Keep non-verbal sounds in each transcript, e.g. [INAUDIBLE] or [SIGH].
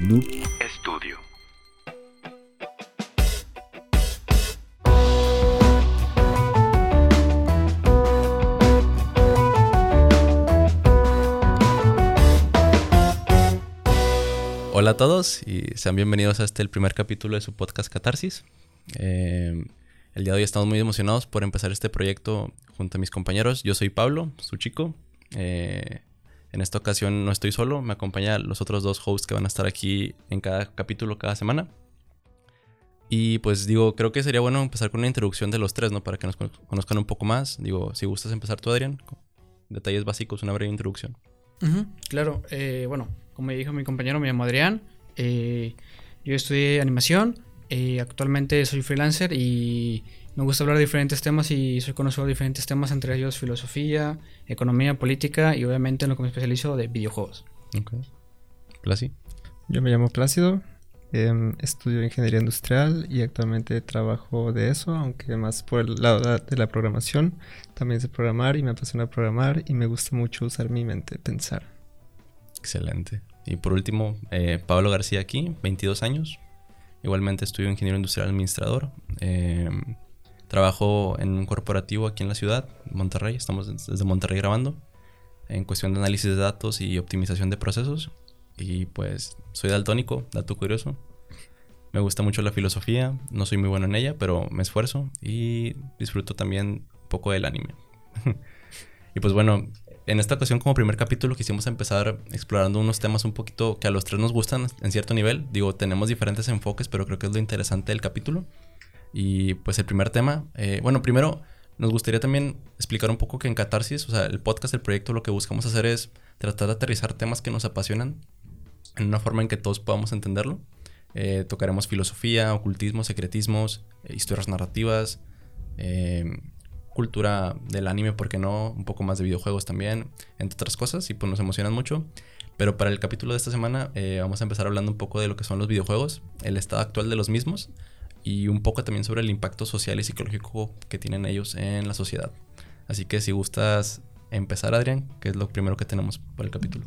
Noob Studio. Hola a todos y sean bienvenidos a este el primer capítulo de su podcast Catarsis. Eh, el día de hoy estamos muy emocionados por empezar este proyecto junto a mis compañeros. Yo soy Pablo, su chico. Eh, en esta ocasión no estoy solo, me acompañan los otros dos hosts que van a estar aquí en cada capítulo cada semana. Y pues digo, creo que sería bueno empezar con una introducción de los tres, ¿no? Para que nos conozcan un poco más. Digo, si gustas empezar tú, Adrián, detalles básicos, una breve introducción. claro, eh, bueno, como dijo mi compañero, me llamo Adrián. Eh, yo estudié animación. Eh, actualmente soy freelancer y me gusta hablar de diferentes temas y soy conocedor de diferentes temas, entre ellos filosofía, economía, política y obviamente en lo que me especializo de videojuegos. Ok. Plasi. Yo me llamo Plácido, em, estudio ingeniería industrial y actualmente trabajo de eso, aunque más por el lado de la programación. También sé programar y me apasiona programar y me gusta mucho usar mi mente, pensar. Excelente. Y por último, eh, Pablo García aquí, 22 años. Igualmente estudio ingeniero industrial administrador. Eh, Trabajo en un corporativo aquí en la ciudad, Monterrey. Estamos desde Monterrey grabando. En cuestión de análisis de datos y optimización de procesos. Y pues soy daltónico, dato curioso. Me gusta mucho la filosofía. No soy muy bueno en ella, pero me esfuerzo. Y disfruto también un poco del anime. [LAUGHS] y pues bueno, en esta ocasión como primer capítulo quisimos empezar explorando unos temas un poquito que a los tres nos gustan en cierto nivel. Digo, tenemos diferentes enfoques, pero creo que es lo interesante del capítulo. Y pues el primer tema, eh, bueno, primero nos gustaría también explicar un poco que en Catarsis, o sea, el podcast, el proyecto, lo que buscamos hacer es tratar de aterrizar temas que nos apasionan en una forma en que todos podamos entenderlo. Eh, tocaremos filosofía, ocultismo, secretismos, eh, historias narrativas, cultura del anime, ¿por qué no? Un poco más de videojuegos también, entre otras cosas, y pues nos emocionan mucho. Pero para el capítulo de esta semana vamos a empezar hablando un poco de lo que son los videojuegos, el estado actual de los mismos y un poco también sobre el impacto social y psicológico que tienen ellos en la sociedad. Así que si gustas empezar, Adrián, que es lo primero que tenemos para el capítulo.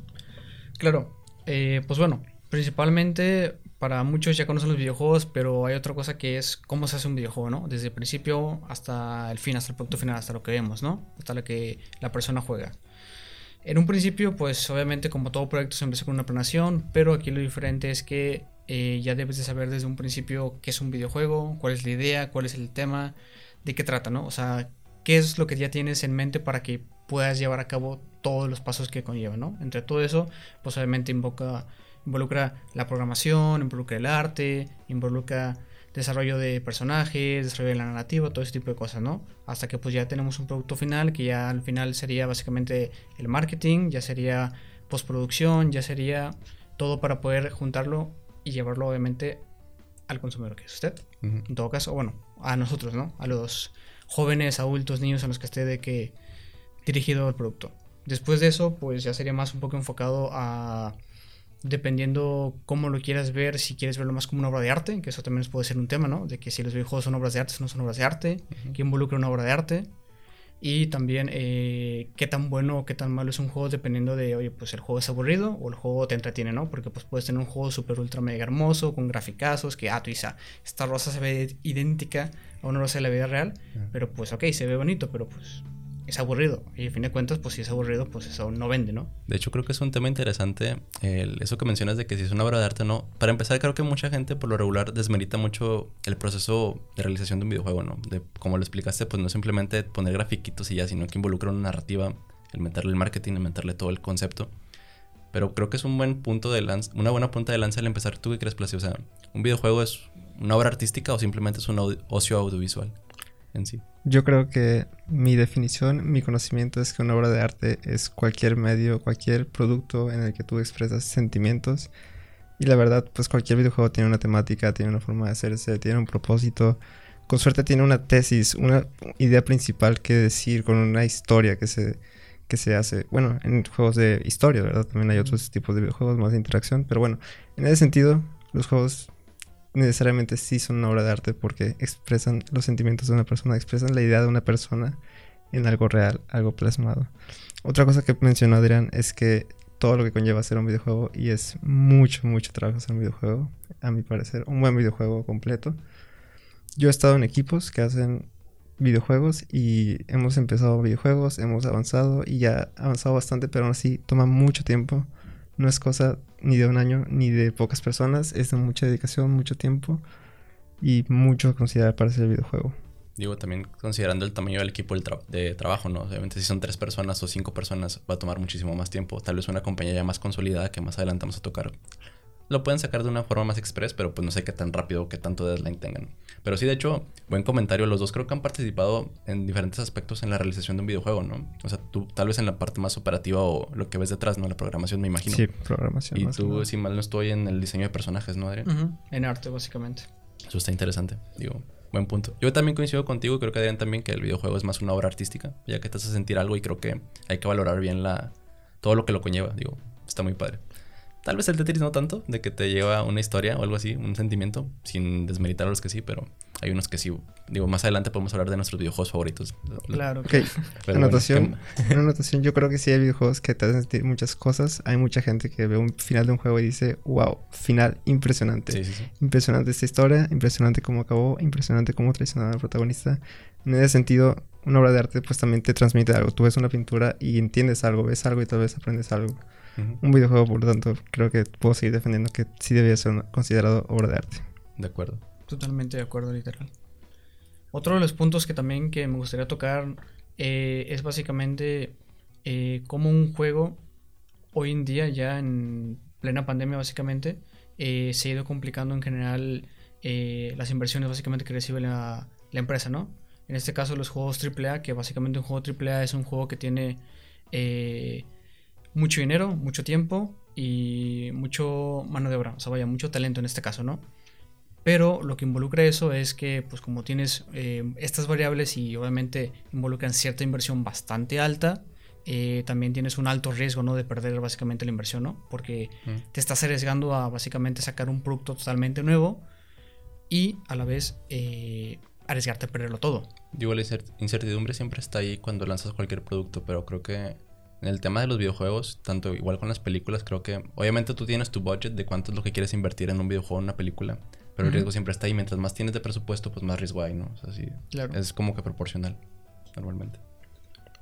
Claro, eh, pues bueno, principalmente para muchos ya conocen los videojuegos, pero hay otra cosa que es cómo se hace un videojuego, ¿no? Desde el principio hasta el fin, hasta el producto final, hasta lo que vemos, ¿no? Hasta lo que la persona juega. En un principio, pues obviamente como todo proyecto se empieza con una planeación, pero aquí lo diferente es que eh, ya debes de saber desde un principio qué es un videojuego, cuál es la idea, cuál es el tema, de qué trata, ¿no? O sea, qué es lo que ya tienes en mente para que puedas llevar a cabo todos los pasos que conlleva, ¿no? Entre todo eso, pues obviamente involucra la programación, involucra el arte, involucra desarrollo de personajes, desarrollo de la narrativa, todo ese tipo de cosas, ¿no? Hasta que pues ya tenemos un producto final, que ya al final sería básicamente el marketing, ya sería postproducción, ya sería todo para poder juntarlo y llevarlo obviamente al consumidor que es usted. En todo caso, bueno, a nosotros, ¿no? A los jóvenes, adultos, niños a los que esté de que dirigido el producto. Después de eso, pues ya sería más un poco enfocado a dependiendo cómo lo quieras ver, si quieres verlo más como una obra de arte, que eso también puede ser un tema, ¿no? De que si los videojuegos son obras de arte, no son obras de arte, que involucra una obra de arte y también eh, qué tan bueno o qué tan malo es un juego dependiendo de, oye, pues el juego es aburrido o el juego te entretiene, ¿no? Porque pues puedes tener un juego súper ultra mega hermoso, con graficazos, que, ah, tú dices, ah, esta rosa se ve idéntica a una rosa de la vida real, pero pues ok, se ve bonito, pero pues es aburrido. Y a fin de cuentas, pues si es aburrido, pues eso no vende, ¿no? De hecho, creo que es un tema interesante eso que mencionas de que si es una obra de arte o no. Para empezar, creo que mucha gente por lo regular desmerita mucho el proceso de realización de un videojuego, ¿no? De, como lo explicaste, pues no simplemente poner grafiquitos y ya, sino que involucra una narrativa, el meterle el marketing, el meterle todo el concepto. Pero creo que es un buen punto de lanza, una buena punta de lanza al empezar. ¿Tú qué crees, Placio? O sea, ¿un videojuego es una obra artística o simplemente es un ocio audiovisual en sí? Yo creo que mi definición, mi conocimiento es que una obra de arte es cualquier medio, cualquier producto en el que tú expresas sentimientos. Y la verdad, pues cualquier videojuego tiene una temática, tiene una forma de hacerse, tiene un propósito. Con suerte tiene una tesis, una idea principal que decir, con una historia que se, que se hace. Bueno, en juegos de historia, ¿verdad? También hay otros tipos de videojuegos más de interacción. Pero bueno, en ese sentido, los juegos necesariamente sí son una obra de arte porque expresan los sentimientos de una persona, expresan la idea de una persona en algo real, algo plasmado. Otra cosa que mencionó Adrián es que todo lo que conlleva hacer un videojuego y es mucho, mucho trabajo hacer un videojuego, a mi parecer, un buen videojuego completo. Yo he estado en equipos que hacen videojuegos y hemos empezado videojuegos, hemos avanzado y ya avanzado bastante, pero aún así toma mucho tiempo. No es cosa ni de un año ni de pocas personas, es de mucha dedicación, mucho tiempo y mucho considerar para hacer el videojuego. Digo, también considerando el tamaño del equipo de trabajo, ¿no? Obviamente si son tres personas o cinco personas va a tomar muchísimo más tiempo. Tal vez una compañía ya más consolidada que más adelante vamos a tocar lo pueden sacar de una forma más express, pero pues no sé qué tan rápido o qué tanto deadline tengan. Pero sí, de hecho, buen comentario. Los dos creo que han participado en diferentes aspectos en la realización de un videojuego, ¿no? O sea, tú tal vez en la parte más operativa o lo que ves detrás, ¿no? La programación, me imagino. Sí, programación. Y tú, si mal no estoy, en el diseño de personajes, ¿no, Adrián? En arte, básicamente. Eso está interesante, digo. Buen punto. Yo también coincido contigo, creo que Adrián también, que el videojuego es más una obra artística, ya que te hace sentir algo y creo que hay que valorar bien la todo lo que lo conlleva, digo, está muy padre. Tal vez el Tetris no tanto, de que te lleva una historia o algo así, un sentimiento, sin desmeritar a los que sí, pero hay unos que sí. Digo, más adelante podemos hablar de nuestros videojuegos favoritos. Claro. Ok. [LAUGHS] anotación, una anotación, yo creo que sí hay videojuegos que te hacen sentir muchas cosas. Hay mucha gente que ve un final de un juego y dice, wow, final impresionante. Sí, sí, sí. Impresionante esta historia, impresionante cómo acabó, impresionante cómo traicionaron al protagonista. En ese sentido, una obra de arte pues también te transmite algo. Tú ves una pintura y entiendes algo, ves algo y tal vez aprendes algo. Un videojuego, por lo tanto, creo que puedo seguir defendiendo que sí debía ser considerado obra de arte. De acuerdo. Totalmente de acuerdo, literal. Otro de los puntos que también que me gustaría tocar eh, es básicamente eh, cómo un juego hoy en día, ya en plena pandemia básicamente, eh, se ha ido complicando en general las inversiones básicamente que recibe la, la, empresa, ¿no? En este caso los juegos AAA, que básicamente un juego AAA es un juego que tiene mucho dinero, mucho tiempo y mucho mano de obra, o sea, vaya, mucho talento en este caso, ¿no? Pero lo que involucra eso es que, pues como tienes eh, estas variables y obviamente involucran cierta inversión bastante alta, eh, también tienes un alto riesgo, ¿no? De perder básicamente la inversión, ¿no? Porque mm. te estás arriesgando a básicamente sacar un producto totalmente nuevo y a la vez eh, arriesgarte a perderlo todo. Digo, la incertidumbre siempre está ahí cuando lanzas cualquier producto, pero creo que en el tema de los videojuegos, tanto igual con las películas, creo que obviamente tú tienes tu budget de cuánto es lo que quieres invertir en un videojuego o una película, pero el riesgo siempre está ahí. Mientras más tienes de presupuesto, pues más riesgo hay, ¿no? O sea, sí, claro. es como que proporcional, normalmente.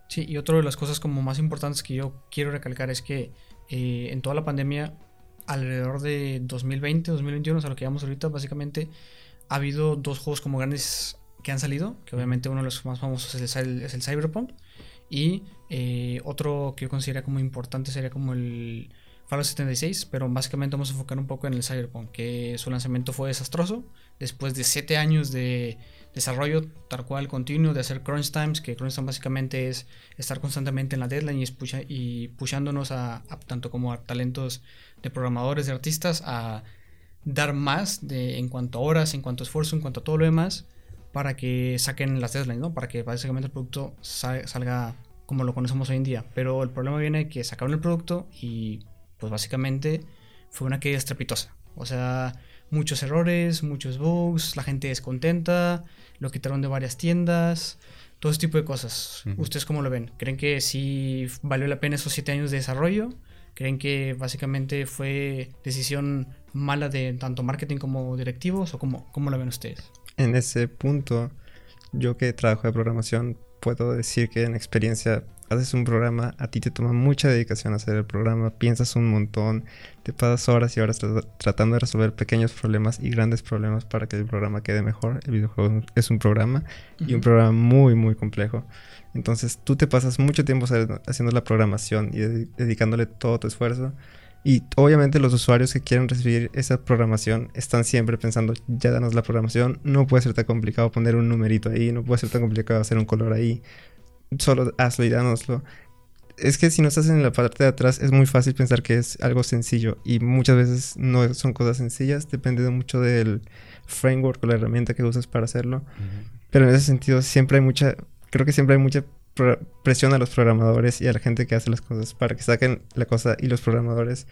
Sí, y otra de las cosas como más importantes que yo quiero recalcar es que eh, en toda la pandemia, alrededor de 2020, 2021, o sea, lo que llevamos ahorita, básicamente ha habido dos juegos como grandes que han salido, que obviamente uno de los más famosos es el, es el Cyberpunk, y eh, otro que yo considero como importante sería como el Fallout 76, pero básicamente vamos a enfocar un poco en el Cyberpunk, que su lanzamiento fue desastroso. Después de 7 años de desarrollo tal cual continuo, de hacer crunch times, que crunch time básicamente es estar constantemente en la deadline y, y pushándonos a, tanto como a talentos de programadores, de artistas, a dar más de, en cuanto a horas, en cuanto a esfuerzo, en cuanto a todo lo demás para que saquen las deadlines, ¿no? Para que básicamente el producto salga como lo conocemos hoy en día. Pero el problema viene que sacaron el producto y pues básicamente fue una caída estrepitosa. O sea, muchos errores, muchos bugs, la gente descontenta, lo quitaron de varias tiendas, todo ese tipo de cosas. ¿Ustedes cómo lo ven? ¿Creen que sí valió la pena esos siete años de desarrollo? ¿Creen que básicamente fue decisión mala de tanto marketing como directivos? ¿O cómo, cómo lo ven ustedes? En ese punto, yo que trabajo de programación, puedo decir que en experiencia haces un programa, a ti te toma mucha dedicación hacer el programa, piensas un montón, te pasas horas y horas tratando de resolver pequeños problemas y grandes problemas para que el programa quede mejor. El videojuego es un programa y un programa muy, muy complejo. Entonces tú te pasas mucho tiempo haciendo la programación y dedicándole todo tu esfuerzo y obviamente los usuarios que quieren recibir esa programación están siempre pensando, ya danos la programación, no puede ser tan complicado poner un numerito ahí, no puede ser tan complicado hacer un color ahí, solo hazlo y dánoslo. Es que si no estás en la parte de atrás es muy fácil pensar que es algo sencillo y muchas veces no son cosas sencillas, depende de mucho del framework o la herramienta que usas para hacerlo. Pero en ese sentido siempre hay mucha, creo que siempre hay mucha presiona a los programadores y a la gente que hace las cosas para que saquen la cosa y los programadores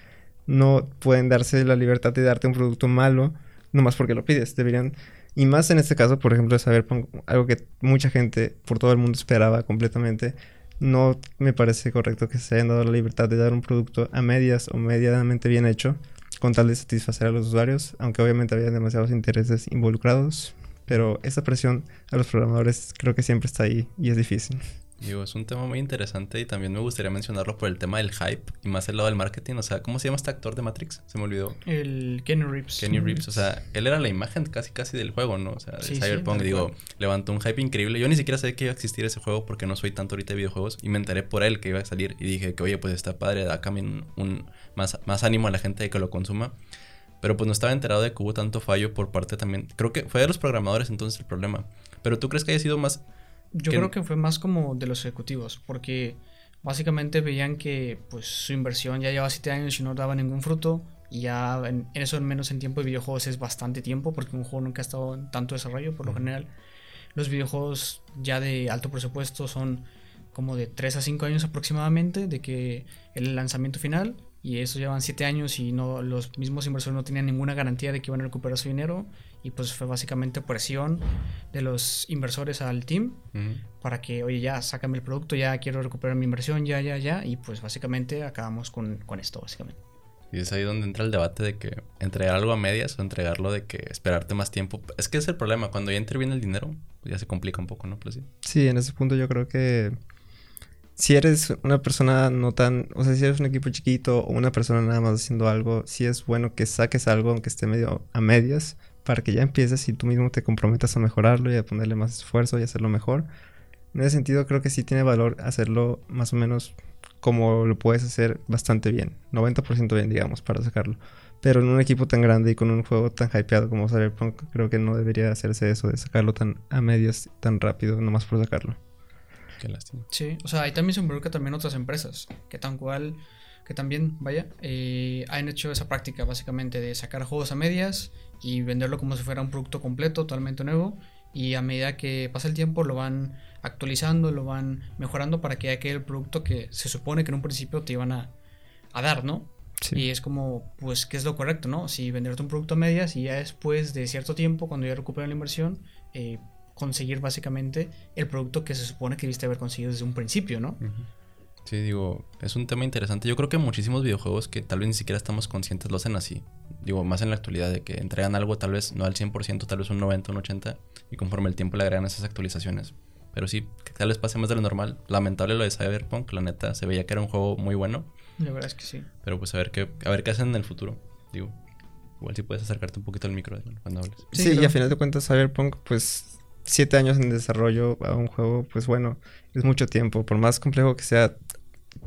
no pueden darse la libertad de darte un producto malo nomás porque lo pides. Deberían, y más en este caso, por ejemplo, saber algo que mucha gente por todo el mundo esperaba completamente, no me parece correcto que se hayan dado la libertad de dar un producto a medias o medianamente bien hecho con tal de satisfacer a los usuarios, aunque obviamente había demasiados intereses involucrados, pero esa presión a los programadores creo que siempre está ahí y es difícil. Digo, es un tema muy interesante y también me gustaría mencionarlo por el tema del hype y más el lado del marketing. O sea, ¿cómo se llama este actor de Matrix? Se me olvidó. El Kenny Reeves. Kenny Reeves. O sea, él era la imagen casi casi del juego, ¿no? O sea, de Cyberpunk. digo, levantó un hype increíble. Yo ni siquiera sabía que iba a existir ese juego porque no soy tanto ahorita de videojuegos y me enteré por él que iba a salir y dije que, oye, pues está padre, da también un, más, más ánimo a la gente de que lo consuma. Pero pues no estaba enterado de que hubo tanto fallo por parte también. Creo que fue de los programadores entonces el problema. Pero tú crees que haya sido más yo creo que fue más como de los ejecutivos, porque básicamente veían que pues su inversión ya lleva 7 años y no daba ningún fruto. Y ya en, eso en menos en tiempo de videojuegos es bastante tiempo, porque un juego nunca ha estado en tanto desarrollo. Por lo general, los videojuegos ya de alto presupuesto son como de 3 a 5 años aproximadamente de que el lanzamiento final y eso llevan 7 años y no los mismos inversores no tenían ninguna garantía de que iban a recuperar su dinero y pues fue básicamente presión de los inversores al team para que, oye, ya, sácame el producto, ya quiero recuperar mi inversión, ya, ya, ya, y pues básicamente acabamos con, con esto, básicamente. Y es ahí donde entra el debate de que entregar algo a medias o entregarlo de que esperarte más tiempo. Es que es el problema, cuando ya interviene el dinero, pues ya se complica un poco, ¿no? Pues sí. sí, en ese punto yo creo que si eres una persona no tan, o sea, si eres un equipo chiquito o una persona nada más haciendo algo, sí es bueno que saques algo aunque esté medio a medias para que ya empieces y tú mismo te comprometas a mejorarlo y a ponerle más esfuerzo y hacerlo mejor. En ese sentido creo que sí tiene valor hacerlo más o menos como lo puedes hacer bastante bien, 90% bien digamos, para sacarlo. Pero en un equipo tan grande y con un juego tan hypeado como Cyberpunk, creo que no debería hacerse eso de sacarlo tan a medias, tan rápido, nomás por sacarlo. Qué lástima. Sí, o sea, ahí también se involucra también otras empresas que tan cual, que también, vaya, eh, han hecho esa práctica básicamente de sacar juegos a medias y venderlo como si fuera un producto completo, totalmente nuevo. Y a medida que pasa el tiempo lo van actualizando, lo van mejorando para que haya el producto que se supone que en un principio te iban a, a dar, ¿no? Y es como, pues, ¿qué es lo correcto, no? Si venderte un producto a medias y ya después de cierto tiempo, cuando ya recuperan la inversión, eh, conseguir básicamente el producto que se supone que debiste haber conseguido desde un principio, ¿no? Sí, digo, es un tema interesante. Yo creo que muchísimos videojuegos que tal vez ni siquiera estamos conscientes lo hacen así. Digo, más en la actualidad, de que entregan algo tal vez no al 100%, tal vez un 90, un 80, y conforme el tiempo le agregan esas actualizaciones. Pero sí, que tal vez pase más de lo normal. Lamentable lo de Cyberpunk, la neta, se veía que era un juego muy bueno. La verdad es que sí. Pero pues a ver qué, a ver qué hacen en el futuro. Digo, igual si puedes acercarte un poquito al micro cuando hables. Sí, y a final de cuentas Cyberpunk, pues siete años en desarrollo a un juego, pues bueno, es mucho tiempo. Por más complejo que sea,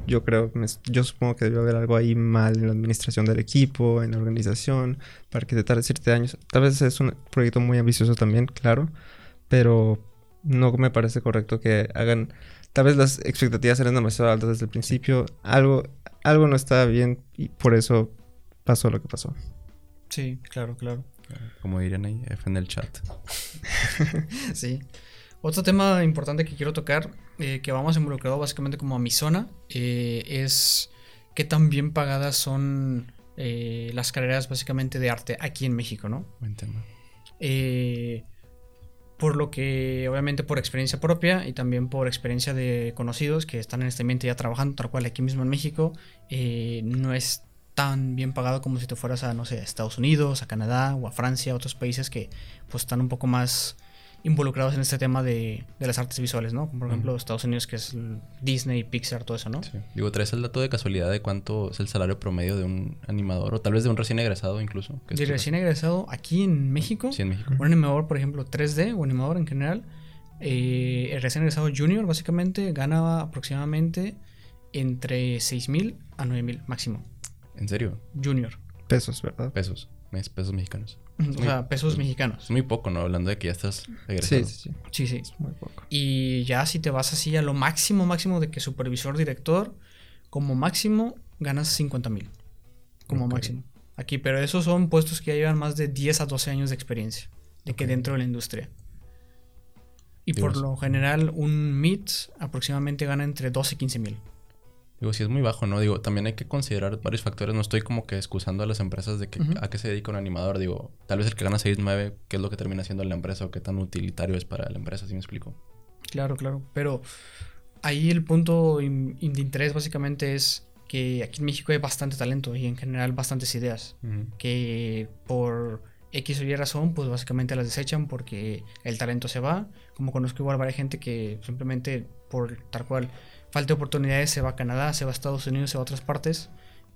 yo creo, yo supongo que debe haber algo ahí mal en la administración del equipo, en la organización, para que te tarde siete años. Tal vez es un proyecto muy ambicioso también, claro, pero no me parece correcto que hagan. Tal vez las expectativas eran demasiado altas desde el principio. Algo, algo no estaba bien y por eso pasó lo que pasó. Sí, claro, claro. Como dirían ahí, F en el chat. [LAUGHS] sí. Otro tema importante que quiero tocar, eh, que vamos involucrado básicamente como a mi zona, eh, es qué tan bien pagadas son eh, las carreras básicamente de arte aquí en México, ¿no? Buen tema. por lo que, obviamente, por experiencia propia y también por experiencia de conocidos que están en este ambiente ya trabajando, tal cual aquí mismo en México, no es tan bien pagado como si te fueras a, no sé, a Estados Unidos, a Canadá o a Francia, a otros países que pues están un poco más involucrados en este tema de, las artes visuales, ¿no? Como por ejemplo Estados Unidos, que es Disney, Pixar, todo eso, ¿no? Sí. Digo, ¿traes el dato de casualidad de cuánto es el salario promedio de un animador? O tal vez de un recién egresado incluso. De recién egresado aquí en México. Sí, en México. Un animador, por ejemplo, 3D o animador en general. Eh, el recién egresado junior, básicamente, ganaba aproximadamente entre 6 mil a 9 mil máximo. ¿En serio? Junior. Pesos, ¿verdad? Pesos. Pesos mexicanos. O sea, pesos mexicanos. Es muy poco, ¿no? Hablando de que ya estás egresado. Sí, sí, sí. Sí, sí. muy poco. Y ya si te vas así a lo máximo, máximo de que supervisor, director, como máximo ganas 50 mil. Como máximo. Aquí, pero esos son puestos que ya llevan más de 10 a 12 años de experiencia. De que dentro de la industria. Y por lo general, un MIT aproximadamente gana entre 12 y 15 mil. Digo, si es muy bajo, ¿no? Digo, también hay que considerar varios factores. No estoy como que excusando a las empresas de que a qué se dedica un animador. Digo, tal vez el que gana 6, 9, ¿qué es lo que termina siendo la empresa o qué tan utilitario es para la empresa? ¿Sí me explico? Claro, claro. Pero ahí el punto in- in- de interés básicamente es que aquí en México hay bastante talento y en general bastantes ideas que por X o Y razón pues básicamente las desechan porque el talento se va. Como conozco igual varias gente que simplemente por tal cual falta de oportunidades se va a Canadá, se va a Estados Unidos, se va a otras partes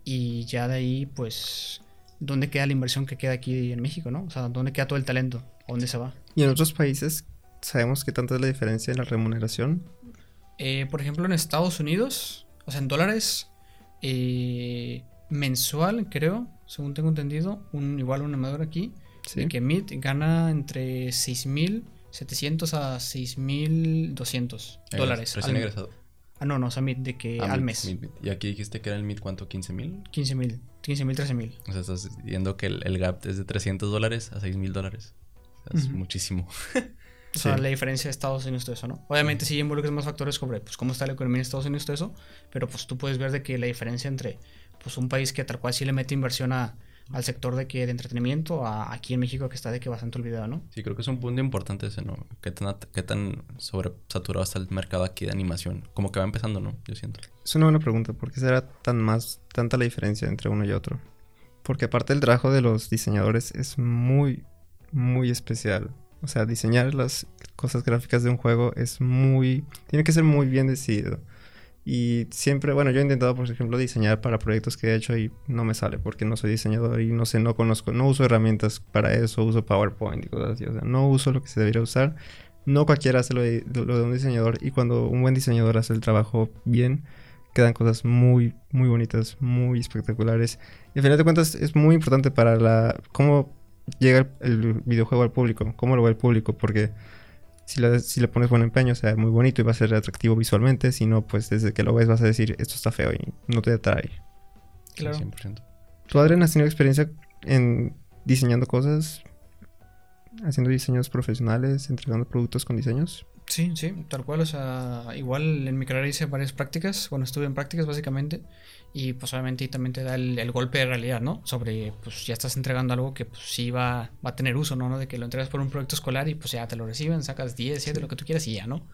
y ya de ahí pues ¿dónde queda la inversión que queda aquí en México, no? O sea, ¿dónde queda todo el talento? ¿A dónde se va? Y en otros países sabemos que tanta es la diferencia en la remuneración. Eh, por ejemplo, en Estados Unidos, o sea, en dólares, eh, mensual, creo, según tengo entendido, un, igual un amador aquí, Sí. de que Mid gana entre 6.700 a 6.200 Eh, dólares. Recién al egresado. Ah, no, no, o sea, Mid, de que Ah, al mid, mes. mid, mid. Y aquí dijiste que era el mid, ¿cuánto? ¿15 mil? 15.000, 15.000, 13.000. O sea, estás viendo que el, el gap es de 300 dólares a 6 mil dólares. O sea, es muchísimo. [LAUGHS] O sea, Sí. la diferencia de Estados Unidos todo eso, ¿no? Obviamente sí involucras más factores sobre pues cómo está la economía en Estados Unidos todo eso, pero pues tú puedes ver de que la diferencia entre pues un país que tal cual sí le mete inversión a, al sector de que de entretenimiento a aquí en México que está de que bastante olvidado, ¿no? Sí, creo que es un punto importante ese, ¿no? ¿Qué tan, qué tan sobresaturado está el mercado aquí de animación? Como que va empezando, ¿no? Yo siento. Es una buena pregunta. ¿Por qué será tan más, tanta la diferencia entre uno y otro? Porque aparte el trabajo de los diseñadores es muy, muy especial. O sea, diseñar las cosas gráficas de un juego es muy... Tiene que ser muy bien decidido. Y siempre, bueno, yo he intentado, por ejemplo, diseñar para proyectos que he hecho y no me sale porque no soy diseñador y no sé, no conozco, no uso herramientas para eso, uso PowerPoint y cosas así. O sea, no uso lo que se debería usar. No cualquiera hace lo de, lo de un diseñador y cuando un buen diseñador hace el trabajo bien, quedan cosas muy, muy bonitas, muy espectaculares. Y al final de cuentas es muy importante para la cómo llega el, el videojuego al público, cómo lo ve el público, porque si le, si le pones buen empeño, o sea, muy bonito y va a ser atractivo visualmente, si no, pues desde que lo ves vas a decir, esto está feo y no te atrae. Claro. 100%. ¿Tú, Adrián, has tenido experiencia en diseñando cosas? Haciendo diseños profesionales, entregando productos con diseños. Sí, sí, tal cual, o sea, igual en mi carrera hice varias prácticas, bueno, estuve en prácticas básicamente, y pues obviamente también te da el, el golpe de realidad, ¿no? Sobre, pues ya estás entregando algo que pues sí va, va a tener uso, ¿no? ¿no? De que lo entregas por un proyecto escolar y pues ya te lo reciben, sacas 10, 7, lo que tú quieras y ya, ¿no?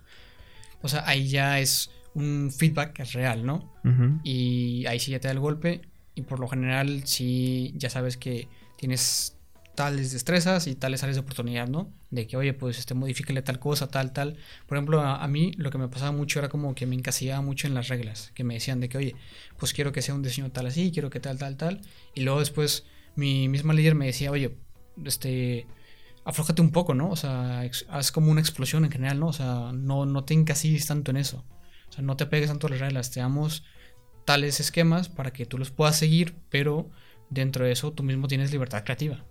O sea, ahí ya es un feedback real, ¿no? Ujú. y ahí sí ya te da el golpe y por lo general sí ya sabes que tienes tales destrezas y tales áreas de oportunidad, ¿no? De que, oye, pues este, modifícale tal cosa, tal, tal. Por ejemplo, a, mí lo que me pasaba mucho era como que me encasillaba mucho en las reglas, que me decían de que, oye, pues quiero que sea un diseño tal así, quiero que tal, tal, tal. Y luego después mi misma líder me decía, oye, este, aflójate un poco, ¿no? O sea, haz como una explosión en general, ¿no? O sea, no, no te encasilles tanto en eso. O sea, no te pegues tanto a las reglas, te damos tales esquemas para que tú los puedas seguir, pero dentro de eso tú mismo tienes libertad creativa.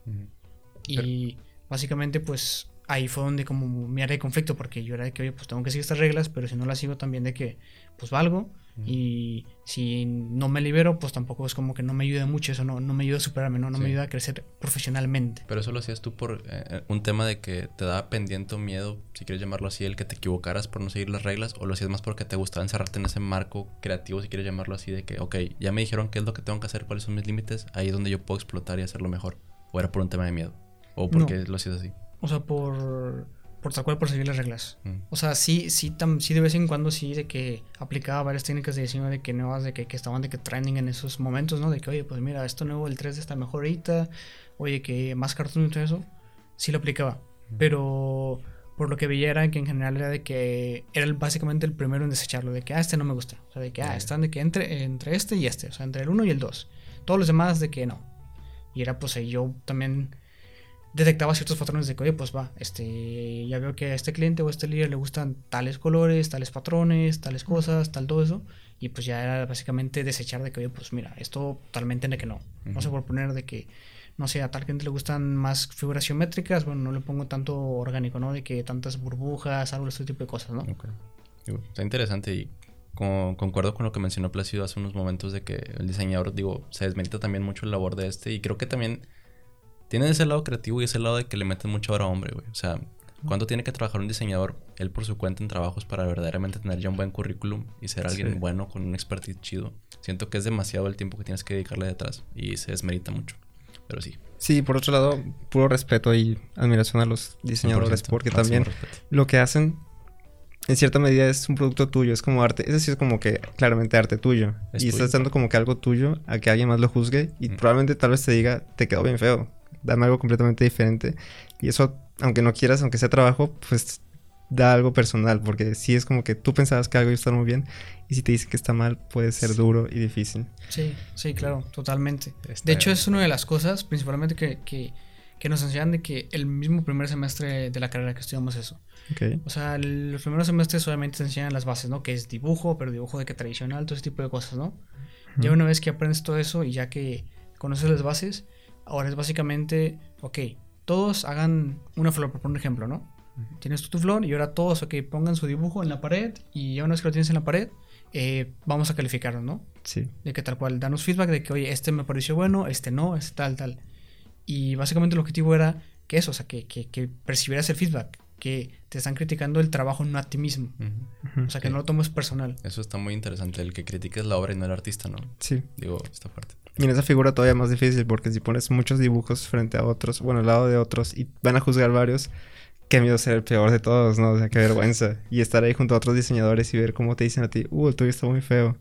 Y básicamente pues ahí fue donde como mi área de conflicto, porque yo era de que, oye, pues tengo que seguir estas reglas, pero si no las sigo también de que pues valgo y si no me libero, pues tampoco es como que no me ayuda mucho, eso no, no me ayuda a superarme, no, no me ayuda a crecer profesionalmente. Pero eso lo hacías tú por eh, un tema de que te daba pendiente o miedo, si quieres llamarlo así, el que te equivocaras por no seguir las reglas, o lo hacías más porque te gustaba encerrarte en ese marco creativo, si quieres llamarlo así, de que, ok, ya me dijeron qué es lo que tengo que hacer, cuáles son mis límites, ahí es donde yo puedo explotar y hacerlo mejor. O era por un tema de miedo, o porque lo hacías así. O sea, por, por tal cual por seguir las reglas. Mm. O sea, sí, sí, tam- sí de vez en cuando sí de que aplicaba varias técnicas de diseño de que nuevas, de que, que estaban de que trending en esos momentos, ¿no? De que, oye, pues mira, esto nuevo, el 3D está mejor ahorita, oye, que más cartoon y todo eso, sí lo aplicaba. Pero por lo que veía era que en general era de que era básicamente el primero en desecharlo, de que, ah, este no me gusta. O sea, de que, ah, Ya. están de que entre, entre este y este, o sea, entre el 1 y el 2. Todos los demás de que no. Y era pues yo también detectaba ciertos patrones de que, oye, pues va, este, ya veo que a este cliente o a este líder le gustan tales colores, tales patrones, tales cosas, tal todo eso, y pues ya era básicamente desechar de que, oye, pues mira, esto totalmente de que no. No sé Ujú. por poner de que, no sé, a tal cliente le gustan más figuras geométricas, bueno, no le pongo tanto orgánico, ¿no? De que tantas burbujas, algo este tipo de cosas, ¿no? Ok. Digo, está interesante y como, concuerdo con lo que mencionó Plácido hace unos momentos de que el diseñador, digo, se desmerita también mucho el labor de este y creo que también tiene ese lado creativo y ese lado de que le meten mucha hora a hombre, güey. O sea, ¿cuánto tiene que trabajar un diseñador él por su cuenta en trabajos para verdaderamente tener ya un buen currículum y ser alguien Sí. bueno con un expertise chido? Siento que es demasiado el tiempo que tienes que dedicarle detrás y se desmerita mucho. Pero sí. Sí, por otro lado, puro respeto y admiración a los diseñadores 100%, porque también lo que hacen en cierta medida es un producto tuyo, es como arte, es decir, es como que claramente arte tuyo. Es y tuyo. estás dando como que algo tuyo a que alguien más lo juzgue y Mm. probablemente tal vez te diga, te quedó bien feo, dame algo completamente diferente. Y eso, aunque no quieras, aunque sea trabajo, pues da algo personal, porque sí es como que tú pensabas que algo iba a estar muy bien y si te dicen que está mal, puede ser duro y difícil. Sí, sí, claro, totalmente. Está- De hecho, es una de las cosas, principalmente, que, que, que nos enseñan de que el mismo primer semestre de la carrera que estudiamos eso. Ok. O sea, el- los primeros semestres obviamente te enseñan las bases, ¿no? Que es dibujo, pero dibujo de que tradicional, todo ese tipo de cosas, ¿no? Ya Ujú. una vez que aprendes todo eso y ya que conoces las bases, ahora es básicamente, ok, todos hagan una flor, por poner un ejemplo, ¿no? Tienes tú tu flor y ahora todos, ok, pongan su dibujo en la pared y ya una vez que lo tienes en la pared, eh, vamos a calificarlo, ¿no? Sí. De que tal cual, danos feedback de que, oye, este me pareció bueno, este no, este tal, tal. Y básicamente el objetivo era que eso, o sea, que, que, que percibieras el feedback, que te están criticando el trabajo, no a ti mismo. O sea, que no lo tomes personal. Eso está muy interesante, el que critiques la obra y no el artista, ¿no? Sí. Digo, esta parte. Y en esa figura todavía más difícil porque si pones muchos dibujos frente a otros, bueno, al lado de otros y van a juzgar varios, qué miedo ser el peor de todos, ¿no? O sea, qué vergüenza. Y estar ahí junto a otros diseñadores y ver cómo te dicen a ti, uh, el tuyo está muy feo.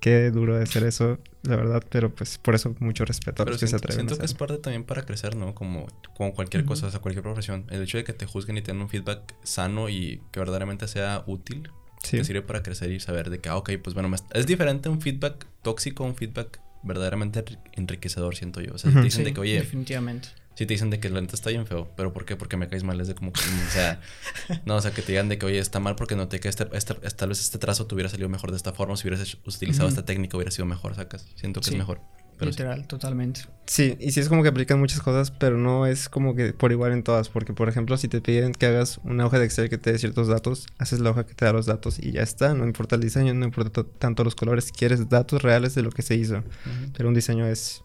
Qué duro de ser eso, la verdad, pero pues por eso mucho respeto a Pero los que se siento, atreven siento a que es parte también para crecer, ¿no? Como, como cualquier cosa, o sea, cualquier profesión. El hecho de que te juzguen y te den un feedback sano y que verdaderamente sea útil, Sí. te sirve para crecer y saber de que, ah, ok, pues bueno, es diferente un feedback tóxico a un feedback verdaderamente enri- enriquecedor, siento yo. O sea, si te dicen Sí, de que, oye, definitivamente. si te dicen de que la neta está bien feo, pero ¿por qué? Porque me caes mal, es de como, que, o sea, [LAUGHS] no, o sea, que te digan de que, oye, está mal porque noté que este, este, tal vez este trazo te hubiera salido mejor de esta forma, si hubieras hecho- utilizado esta técnica hubiera sido mejor, sacas. Siento que Sí. es mejor. Pero sí. Literal, totalmente. Sí, y sí es como que aplican muchas cosas, pero no es como que por igual en todas, porque por ejemplo, si te piden que hagas una hoja de Excel que te dé ciertos datos, haces la hoja que te da los datos y ya está, no importa el diseño, no importa to- tanto los colores, quieres datos reales de lo que se hizo, Ujú. pero un diseño es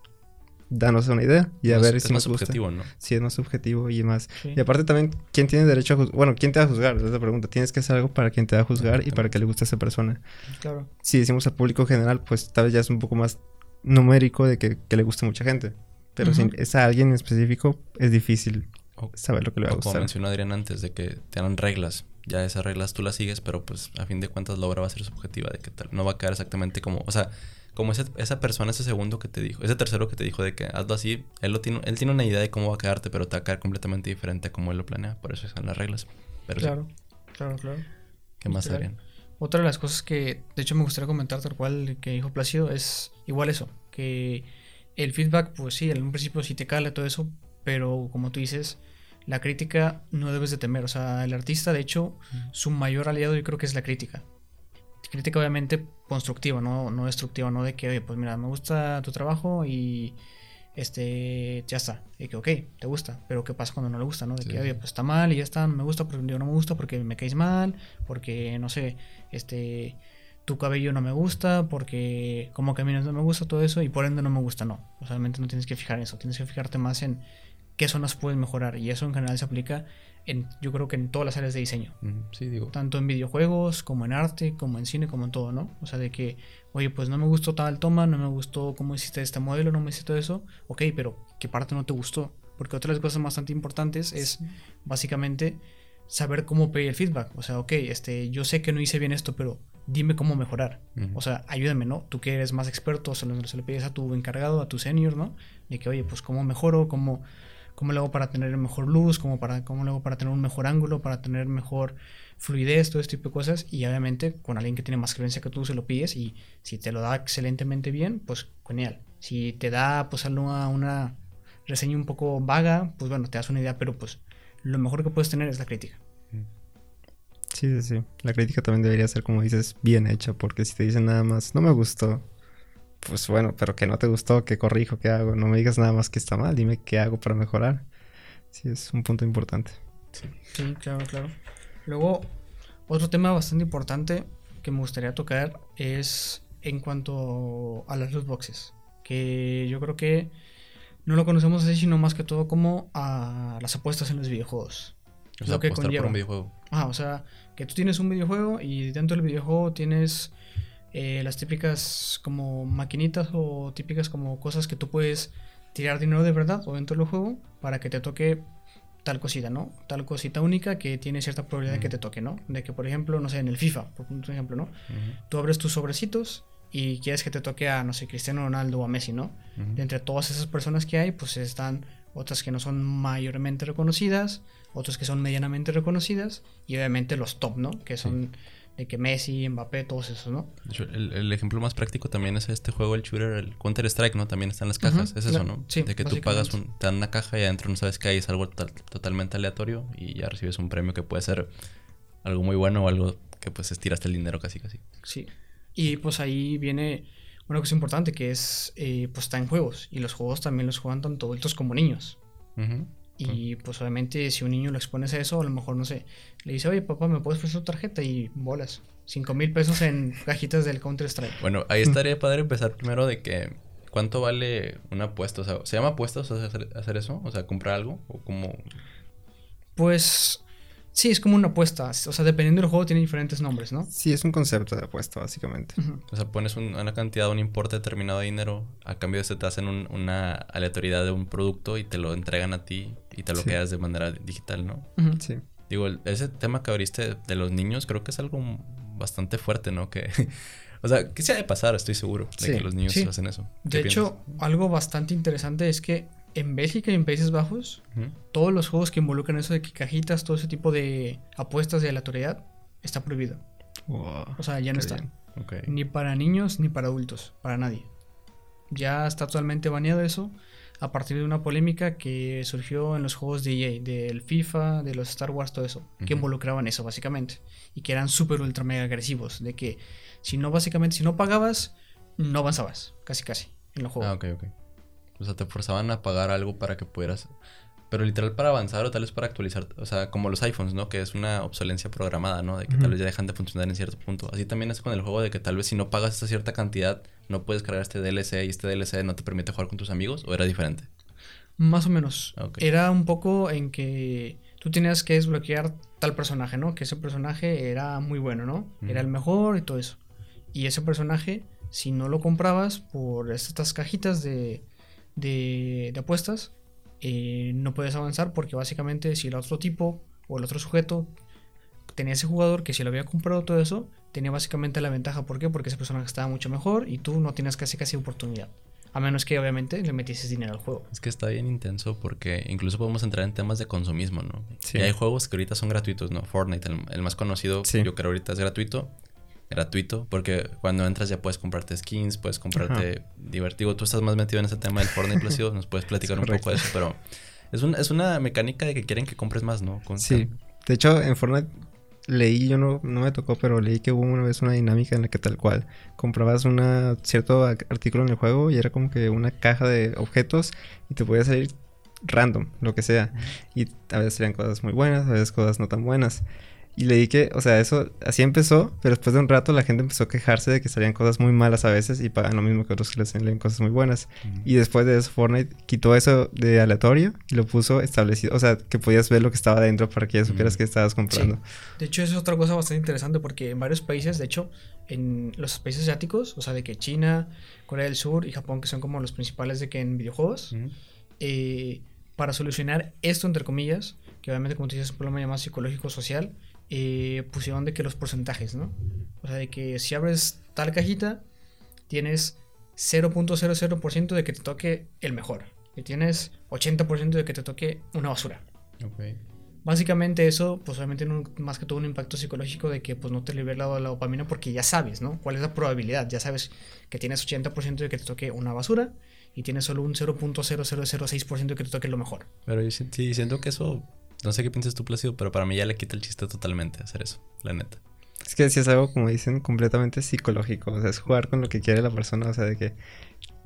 danos una idea y a Más- ver es si más nos gusta. subjetivo, ¿no? Sí, es más subjetivo y más. Sí. Y aparte también, ¿quién tiene derecho a juzgar? Bueno, ¿quién te va a juzgar? Esa es la pregunta. Tienes que hacer algo para quien te va a juzgar y para que le guste a esa persona. Claro. Si decimos al público general, pues tal vez ya es un poco más numérico de que, que le guste a mucha gente. Pero Ujú. si es a alguien en específico, es difícil O- saber lo que le va a O como gustar. mencionó Adrián antes, de que te dan reglas. Ya esas reglas tú las sigues, pero pues a fin de cuentas la obra va a ser subjetiva, de que tal, no va a quedar exactamente como, o sea, como ese- esa persona, ese segundo que te dijo, ese tercero que te dijo de que hazlo así, él, lo tiene, él tiene una idea de cómo va a quedarte, pero te va a quedar completamente diferente a como él lo planea, por eso son las reglas. Pero sí, Claro, claro, claro. ¿qué más. Adrián? Otra de las cosas que, de hecho, me gustaría comentar tal cual que dijo Plácido es igual eso, que el feedback, pues sí, en un principio sí te cala todo eso, pero como tú dices, la crítica no debes de temer, o sea, el artista, de hecho, su mayor aliado yo creo que es la crítica. Crítica obviamente constructiva, no, no destructiva, no de que, oye, pues mira, me gusta tu trabajo y este, ya está. Y que, ok, te gusta, pero ¿qué pasa cuando no le gusta, no? De Sí, que, oye, pues está mal y ya está, no me gusta porque yo no me gusta porque me caes mal, porque, no sé, este, tu cabello no me gusta, porque cómo caminas no me gusta, todo eso, y por ende no me gusta, no. O sea, realmente no tienes que fijar en eso, tienes que fijarte más en qué zonas puedes mejorar, y eso en general se aplica en, yo creo que en todas las áreas de diseño Ujú, Sí, digo, tanto en videojuegos como en arte, como en cine, como en todo, ¿no? O sea, de que, oye, pues no me gustó tal toma, no me gustó cómo hiciste este modelo, no me hiciste todo eso, ok, pero ¿qué parte no te gustó? Porque otra de las cosas bastante importantes es básicamente saber cómo pedir el feedback. O sea, ok, este, yo sé que no hice bien esto, pero dime cómo mejorar. O sea, ayúdame, ¿no? Tú que eres más experto, se lo, se lo pides a tu encargado, a tu senior, ¿no? De que, oye, pues cómo mejoro, cómo, cómo lo hago para tener mejor luz, cómo, para, cómo lo hago para tener un mejor ángulo, para tener mejor fluidez, todo este tipo de cosas. Y obviamente con alguien que tiene más experiencia que tú se lo pides y si te lo da excelentemente bien, pues genial. Si te da pues una, una reseña un poco vaga, pues bueno, te das una idea, pero pues lo mejor que puedes tener es la crítica. Sí, sí, sí. La crítica también debería ser, como dices, bien hecha, porque si te dicen nada más, no me gustó, pues bueno, pero que no te gustó, que corrijo, qué hago. No me digas nada más que está mal, dime qué hago para mejorar. Sí, es un punto importante. Sí, claro, claro. Luego, otro tema bastante importante que me gustaría tocar es en cuanto a las loot boxes. Que yo creo que no lo conocemos así, sino más que todo como a las apuestas en los videojuegos. o sea, lo que apostar por un videojuego. Ah, o sea, que tú tienes un videojuego y dentro del videojuego tienes eh, las típicas como maquinitas o típicas como cosas que tú puedes tirar dinero de verdad o dentro del juego para que te toque tal cosita, ¿no? Tal cosita única que tiene cierta probabilidad de que te toque, ¿no? De que, por ejemplo, no sé, en el FIFA, por ejemplo, ¿no? Tú abres tus sobrecitos y quieres que te toque a, no sé, Cristiano Ronaldo o a Messi, ¿no? De entre todas esas personas que hay, pues están otras que no son mayormente reconocidas, otras que son medianamente reconocidas y obviamente los top, ¿no? Que son de que Messi, Mbappé, todos esos, ¿no? El, el, ejemplo más práctico también es este juego, el shooter, el Counter Strike, ¿no? También están las cajas, es eso, ¿no? Sí, de que tú pagas, un, te dan una caja y adentro no sabes qué hay, es algo totalmente aleatorio y ya recibes un premio que puede ser algo muy bueno o algo que pues estiraste el dinero casi casi. Sí, y pues ahí viene una cosa importante que es, eh, pues está en juegos y los juegos también los juegan tanto adultos como niños. Y pues obviamente si un niño lo expones a eso, a lo mejor, no sé, le dice, oye papá, ¿me puedes prestar tu tarjeta? Y bolas. 5 mil pesos en cajitas del Counter Strike. Bueno, ahí estaría padre empezar primero de que ¿cuánto vale una apuesta? O sea, ¿se llama apuesta hacer, hacer eso? O sea, comprar algo o como Pues Sí, es como una apuesta. O sea, dependiendo del juego tiene diferentes nombres, ¿no? Sí, es un concepto de apuesta, básicamente. O sea, pones una cantidad, un importe determinado de dinero, a cambio de eso te hacen una aleatoriedad de un producto y te lo entregan a ti y te lo quedas de manera digital, ¿no? Sí. Digo, ese tema que abriste de los niños creo que es algo bastante fuerte, ¿no? Que... [LAUGHS] O sea, que se ha de pasar, estoy seguro, de que los niños hacen eso. De hecho, algo bastante interesante es que en Bélgica y en Países Bajos, todos los juegos que involucran eso de que cajitas, todo ese tipo de apuestas de aleatoriedad, está prohibido. o sea, ya no está. Ni para niños ni para adultos, para nadie. Ya está totalmente baneado eso a partir de una polémica que surgió en los juegos de EA, del FIFA, de los Star Wars, todo eso, que involucraban eso básicamente. Y que eran súper ultra mega agresivos, de que si no, básicamente, si no pagabas, no avanzabas, casi casi, en el juego. Ah, ok, ok. O sea, te forzaban a pagar algo para que pudieras. Pero literal para avanzar o tal vez para actualizar. O sea, como los iPhones, ¿no? Que es una obsolencia programada, ¿no? De que tal vez ya dejan de funcionar en cierto punto. Así también es con el juego de que tal vez si no pagas esa cierta cantidad, no puedes cargar este DLC y este DLC no te permite jugar con tus amigos. ¿O era diferente? Más o menos. Era un poco en que tú tenías que desbloquear tal personaje, ¿no? Que ese personaje era muy bueno, ¿no? Era el mejor y todo eso. Y ese personaje, si no lo comprabas por estas cajitas de de, apuestas, eh, no puedes avanzar porque básicamente si el otro tipo o el otro sujeto tenía ese jugador que si lo había comprado todo eso, tenía básicamente la ventaja. ¿Por qué? Porque ese personaje estaba mucho mejor y tú no tienes casi casi oportunidad. A menos que obviamente le metieses dinero al juego. Es que está bien intenso porque incluso podemos entrar en temas de consumismo, ¿no? Y hay juegos que ahorita son gratuitos, ¿no? Fortnite, el, más conocido, yo creo ahorita es gratuito gratuito, porque cuando entras ya puedes comprarte skins, puedes comprarte divertido. Tú estás más metido en ese tema del Fortnite inclusive, nos puedes platicar un poco de eso, pero es, un, es una mecánica de que quieren que compres más, ¿no? sí, de hecho en Fortnite leí, yo no, no me tocó, pero leí que hubo una vez una dinámica en la que tal cual comprabas un cierto artículo en el juego y era como que una caja de objetos y te podía salir random, lo que sea. Y a veces serían cosas muy buenas, a veces cosas no tan buenas. Y leí que, o sea, eso así empezó, pero después de un rato la gente empezó a quejarse de que salían cosas muy malas a veces y pagan lo mismo que otros que les salen cosas muy buenas. Y después de eso, Fortnite quitó eso de aleatorio y lo puso establecido, o sea, que podías ver lo que estaba dentro para que ya supieras que estabas comprando. De hecho, eso es otra cosa bastante interesante porque en varios países, de hecho, en los países asiáticos, o sea, de que China, Corea del Sur y Japón, que son como los principales de que en videojuegos, eh, para solucionar esto, entre comillas, que obviamente como tú dices es un problema más psicológico social, eh, pusieron de que los porcentajes, ¿no? O sea, de que si abres tal cajita, tienes 0.00% de que te toque el mejor. Y tienes 80% de que te toque una basura. Básicamente eso, pues obviamente más que todo un impacto psicológico de que pues no te libera la, la dopamina porque ya sabes, ¿no? ¿Cuál es la probabilidad? Ya sabes que tienes 80% de que te toque una basura y tienes solo un 0.0006% de que te toque lo mejor. Pero yo sí siento que eso no sé qué piensas tú, Plácido, pero para mí ya le quita el chiste totalmente hacer eso, la neta. Es que si es algo, como dicen, completamente psicológico. O sea, es jugar con lo que quiere la persona. O sea, de que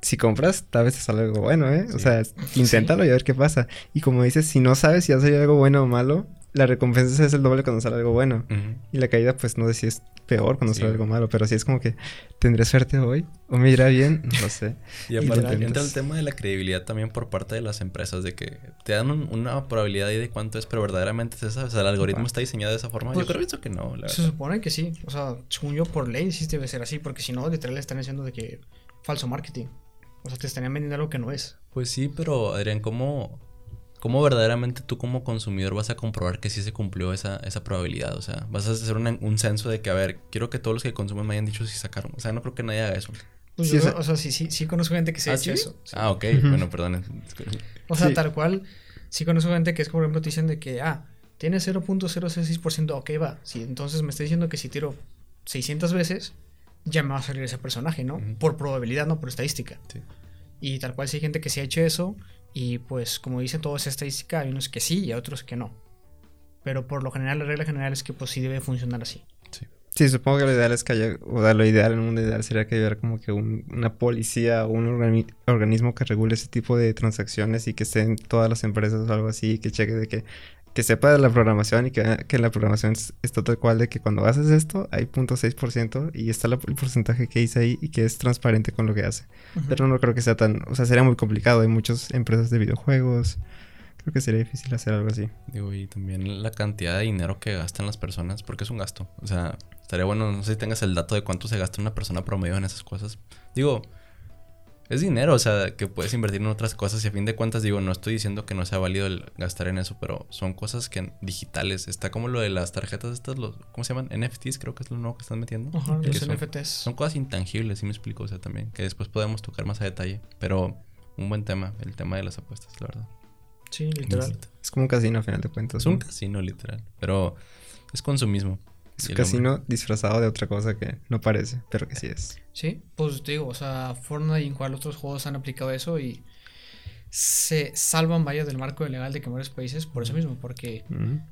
si compras, tal vez te sale algo bueno, ¿eh? O sea, inténtalo y a ver qué pasa. Y como dices, si no sabes si va a salir algo bueno o malo, la recompensa es el doble cuando sale algo bueno. Y la caída, pues no sé si es peor cuando sale algo malo, pero si es como que tendré suerte hoy o me irá bien, no sé. [LAUGHS] y aparte entra el tema de la credibilidad también por parte de las empresas, de que te dan una probabilidad ahí de cuánto es, pero verdaderamente es esa. O sea, el algoritmo está diseñado de esa forma. yo pues, creo que no. se supone que sí. O sea, según yo, por ley sí debe ser así, porque si no, literal le están diciendo de que falso marketing. O sea, te estarían vendiendo algo que no es. Pues sí, pero Adrián, ¿cómo ¿cómo verdaderamente tú como consumidor vas a comprobar que sí se cumplió esa, esa probabilidad? O sea, vas a hacer una- un censo de que, a ver, quiero que todos los que consumen me hayan dicho si sacaron. O sea, no creo que nadie haga eso. Pues Sí, yo, o sea- o sea, sí, sí, sí conozco gente que se ha ¿Ah, hecho sí? eso. sí. Ah, ok. Bueno, perdón. O sea, Sí. tal cual, sí conozco gente que es, por ejemplo, te dicen de que, ah, tiene 0.006%, ok, va. Sí, entonces me está diciendo que si tiro 600 veces, ya me va a salir ese personaje, ¿no? Por probabilidad, no por estadística. Sí. Y tal cual, sí hay gente que se ha hecho eso, y pues, como dice todo es estadística, hay unos que sí y otros que no. Pero por lo general, la regla general es que pues sí debe funcionar así. Sí. Sí, supongo que lo ideal es que haya, o sea, lo ideal en un mundo ideal sería que hubiera como que un- una policía o un organi- organismo que regule ese tipo de transacciones y que estén todas las empresas o algo así, que cheque de que, que sepa de la programación y que, que la programación es, está tal cual de que cuando haces esto hay .6% y está la- el porcentaje que dice ahí y que es transparente con lo que hace. Pero no creo que sea tan, o sea, sería muy complicado, hay muchas empresas de videojuegos, creo que sería difícil hacer algo así. Digo, y también la cantidad de dinero que gastan las personas, porque es un gasto. O sea, estaría bueno, no sé si tengas el dato de cuánto se gasta una persona promedio en esas cosas. Digo, es dinero, o sea, que puedes invertir en otras cosas y a fin de cuentas, digo, no estoy diciendo que no sea válido el gastar en eso, pero son cosas que digitales. Está como lo de las tarjetas estas, los, ¿cómo se llaman? NFTs, creo que es lo nuevo que están metiendo. Ajá, los son- NFTs. Son cosas intangibles, sí me explico, o sea, también, que después podemos tocar más a detalle, pero un buen tema, el tema de las apuestas, la verdad. Sí, literal. Es como un casino a final de cuentas. Es un ¿no? casino, literal, pero es consumismo. Es un casino disfrazado de otra cosa que no parece, pero que sí es. Sí, pues te digo, o sea, Fortnite y en cual otros juegos han aplicado eso y se salvan vaya del marco legal de que varios países por eso mismo, porque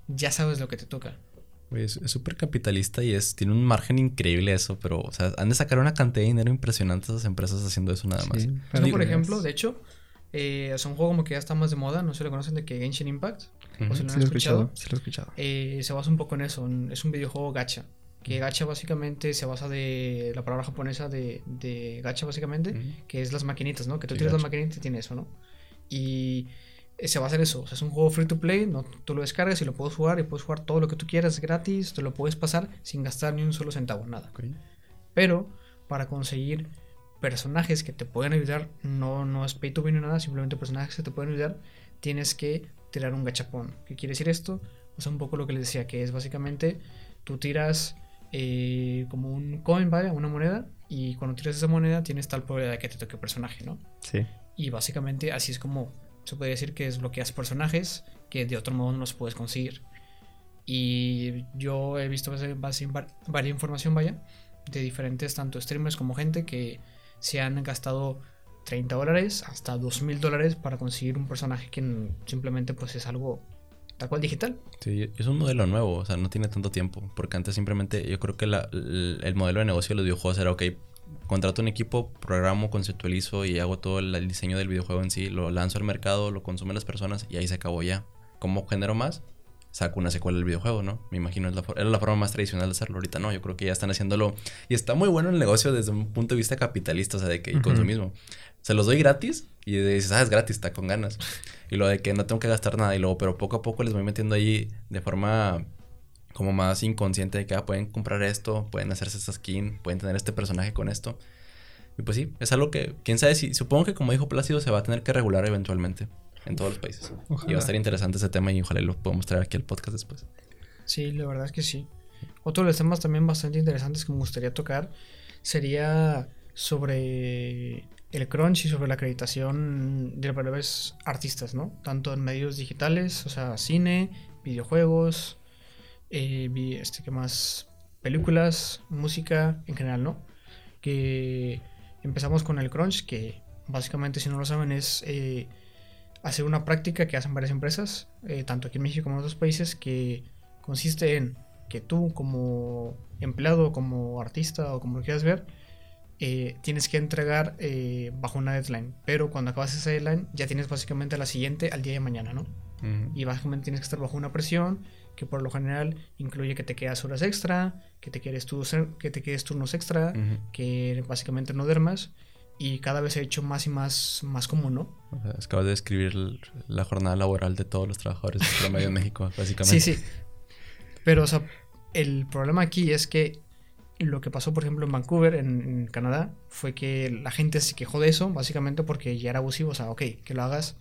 ya sabes lo que te toca. Es súper capitalista y es, tiene un margen increíble eso, pero, o sea, han de sacar una cantidad de dinero impresionante esas empresas haciendo eso nada más. Sí, para por ejemplo, de hecho, eh, es un juego como que ya está más de moda, no sé si lo conocen de que Genshin Impact, Ujú. o si lo Sí han lo he escuchado, sí lo he escuchado. eh, se basa un poco en eso, es un videojuego gacha. Que gacha básicamente se basa de la palabra japonesa de, de gacha básicamente, Ujú. que es las maquinitas, ¿no? Que tú Sí, la gacha. maquinita y tiene eso, ¿no? Y eh, se basa en eso. O sea, es un juego free to play, ¿no? tú lo descargas y lo puedes jugar y puedes jugar todo lo que tú quieras gratis, te lo puedes pasar sin gastar ni un solo centavo, nada. Ok. Pero para conseguir personajes que te pueden ayudar, no, no es pay to win ni nada, simplemente personajes que te pueden ayudar, tienes que tirar un gachapón. ¿Qué quiere decir esto? O sea, un poco lo que les decía, que es básicamente tú tiras eh, como un coin, ¿vale? Una moneda, y cuando tiras esa moneda tienes tal probabilidad de que te toque personaje, ¿no? Sí. Y básicamente así es como se puede decir que desbloqueas personajes que de otro modo no los puedes conseguir. Y yo he visto base- base- var- varias información, vaya, de diferentes tanto streamers como gente que se han gastado 30 dólares hasta 2000 dólares para conseguir un personaje que simplemente pues es algo tal cual digital. Sí, es un modelo nuevo, o sea, no tiene tanto tiempo, porque antes simplemente yo creo que el, el modelo de negocio de los videojuegos era, ok, contrato un equipo, programo, conceptualizo y hago todo el, el diseño del videojuego en sí, lo lanzo al mercado, lo consumen las personas y ahí se acabó ya. ¿Cómo genero más? Saco una secuela del videojuego, ¿no? Me imagino, es la, era la forma más tradicional de hacerlo. Ahorita no, yo creo que ya están haciéndolo. Y está muy bueno el negocio desde un punto de vista capitalista, o sea, de que Ujú. consumismo. Se los doy gratis y dices, ah, es gratis, está con ganas. Y lo de que no tengo que gastar nada y luego, pero poco a poco les voy metiendo ahí de forma como más inconsciente de que ah, pueden comprar esto, pueden hacerse esta skin, pueden tener este personaje con esto. Y pues sí, es algo que, quién sabe si, supongo que como dijo Plácido, se va a tener que regular eventualmente en todos los países. Y va a estar interesante ese tema y ojalá lo podamos traer aquí al podcast después. Sí, la verdad es que sí. Otro de los temas también bastante interesantes que me gustaría tocar sería sobre el crunch y sobre la acreditación de los artistas, ¿no? Tanto en medios digitales, o sea, cine, videojuegos, eh, este, ¿qué más? Películas, música en general, ¿no? Que empezamos con el crunch, que básicamente, si no lo saben, es eh, hacer una práctica que hacen varias empresas, eh, tanto aquí en México como en otros países, que consiste en que tú como empleado, como artista o como lo quieras ver, eh, tienes que entregar eh, bajo una deadline. Pero cuando acabas esa deadline, ya tienes básicamente la siguiente al día de mañana, ¿no? Y básicamente tienes que estar bajo una presión que por lo general incluye que te quedas horas extra, que te quedes, tu- que te quedes turnos extra, Ujú. que básicamente no duermas. Y cada vez se ha hecho más y más, más común, ¿no? Acabas de describir la jornada laboral de todos los trabajadores del promedio en [LAUGHS] México, básicamente. Sí, sí. Pero, o sea, el problema aquí es que lo que pasó, por ejemplo, en Vancouver, en, en Canadá, fue que la gente se quejó de eso, básicamente porque ya era abusivo. O sea, ok, que lo hagas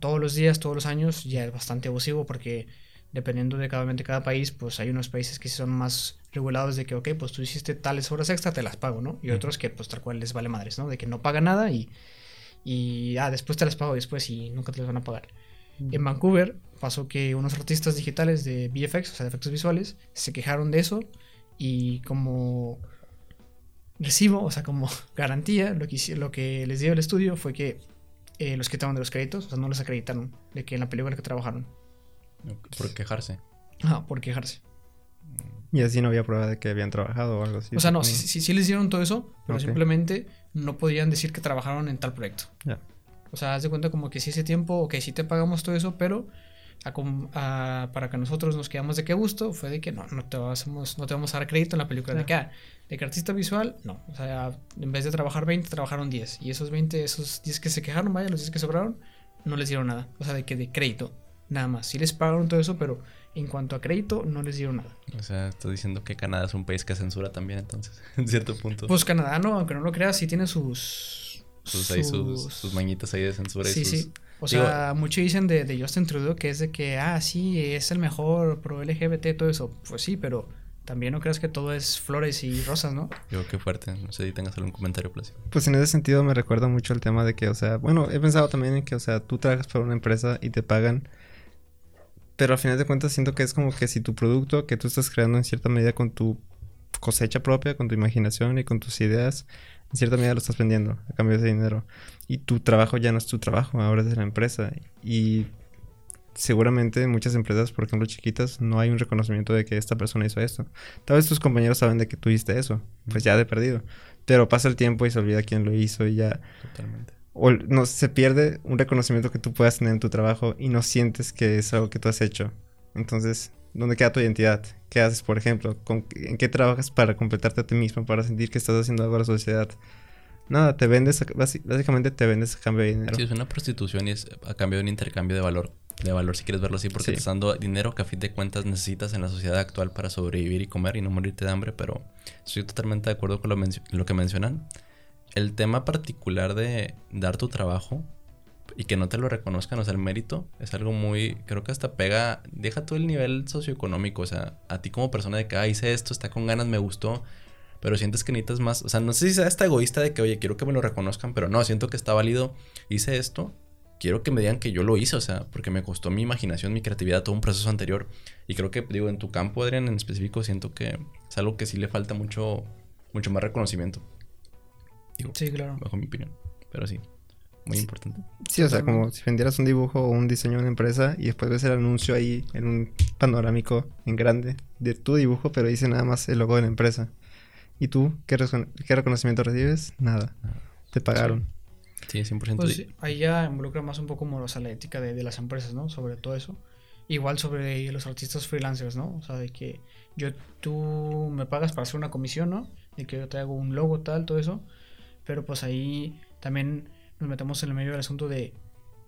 todos los días, todos los años, ya es bastante abusivo porque dependiendo de cada, de cada país, pues hay unos países que son más regulados de que, ok, pues tú hiciste tales horas extra, te las pago, ¿no? Y otros que pues tal cual les vale madres, ¿no? De que no paga nada y, y ah, después te las pago después y nunca te las van a pagar. En Vancouver pasó que unos artistas digitales de VFX, o sea, de efectos visuales, se quejaron de eso y como recibo, o sea, como [LAUGHS] garantía, lo que, lo que les dio el estudio fue que eh, los quitaron de los créditos, o sea, no los acreditaron de que en la película que trabajaron. Por quejarse. Ah, por quejarse. Y así no había prueba de que habían trabajado o algo así. O sea, no, supongo. sí, sí les dieron todo eso, pero simplemente no podían decir que trabajaron en tal proyecto. Ya. O sea, haz de cuenta como que sí ese tiempo, ok, sí te pagamos todo eso, pero a com- a- para que nosotros nos quedamos de qué gusto, fue de que no, no te, vamos, no te vamos a dar crédito en la película. De que, ah, de que artista visual, no. O sea, en vez de trabajar 20, trabajaron 10. Y esos 20, esos 10 que se quejaron, vaya, los 10 que sobraron, no les dieron nada. O sea, de que de crédito, nada más. Sí les pagaron todo eso, pero en cuanto a crédito, no les dieron nada. O sea, estoy diciendo que Canadá es un país que censura también, entonces, [LAUGHS] en cierto punto. Pues Canadá, no, aunque no lo creas, sí tiene sus. sus, ahí, sus, sus mañitas ahí de censura Sí, y sus... sí. O Digo- sea, muchos dicen de, de Justin Trudeau que es de que, ah, sí, es el mejor pro LGBT, todo eso. Pues sí, pero también no creas que todo es flores y rosas, ¿no? Digo, qué fuerte. No sé si tengas algún comentario, Placio. Pues en ese sentido me recuerda mucho el tema de que, o sea, bueno, he pensado también en que, o sea, tú trabajas para una empresa y te pagan, pero al final de cuentas siento que es como que si tu producto que tú estás creando en cierta medida con tu cosecha propia, con tu imaginación y con tus ideas, en cierta medida lo estás vendiendo a cambio de dinero. Y tu trabajo ya no es tu trabajo, ahora es la empresa. Y seguramente en muchas empresas, por ejemplo chiquitas, no hay un reconocimiento de que esta persona hizo esto. Tal vez tus compañeros saben de que tú hiciste eso, pues ya de perdido. Pero pasa el tiempo y se olvida quién lo hizo y ya... Totalmente. O no, se pierde un reconocimiento que tú puedas tener en tu trabajo y no sientes que es algo que tú has hecho. Entonces, ¿dónde queda tu identidad? ¿Qué haces, por ejemplo? ¿Con- ¿En qué trabajas para completarte a ti mismo, para sentir que estás haciendo algo a la sociedad? Nada, te vendes, a- básicamente te vendes a cambio de dinero. Sí, es una prostitución y es a cambio de un intercambio de valor. De valor, si quieres verlo así, porque Sí. te estás dando dinero que a fin de cuentas necesitas en la sociedad actual para sobrevivir y comer y no morirte de hambre. Pero estoy totalmente de acuerdo con lo, lo que mencionan. El tema particular de dar tu trabajo y que no te lo reconozcan, o sea, el mérito es algo muy, creo que hasta pega, deja todo el nivel socioeconómico, o sea, a ti como persona de que, ah, hice esto, está con ganas, me gustó, pero sientes que necesitas más, o sea, no sé si sea esta egoísta de que, oye, quiero que me lo reconozcan, pero no, siento que está válido, hice esto, quiero que me digan que yo lo hice, o sea, porque me costó mi imaginación, mi creatividad, todo un proceso anterior, y creo que, digo, en tu campo, Adrián, en específico, siento que es algo que sí le falta mucho, mucho más reconocimiento, digo, Sí, claro. bajo mi opinión, pero sí, muy importante. Sí, o sea, como si vendieras un dibujo o un diseño en una empresa y después ves el anuncio ahí en un panorámico en grande de tu dibujo, pero dice nada más el logo de la empresa. ¿Y tú qué, qué reconocimiento recibes? Nada. Te pagaron. Sí, 100%. Pues sí. sí, ahí ya involucra más un poco como o sea, la ética de, de las empresas, ¿no? Sobre todo eso. Igual sobre los artistas freelancers, ¿no? O sea, de que yo, tú me pagas para hacer una comisión, ¿no? De que yo te hago un logo, tal, todo eso. Pero pues ahí también nos metemos en el medio del asunto de,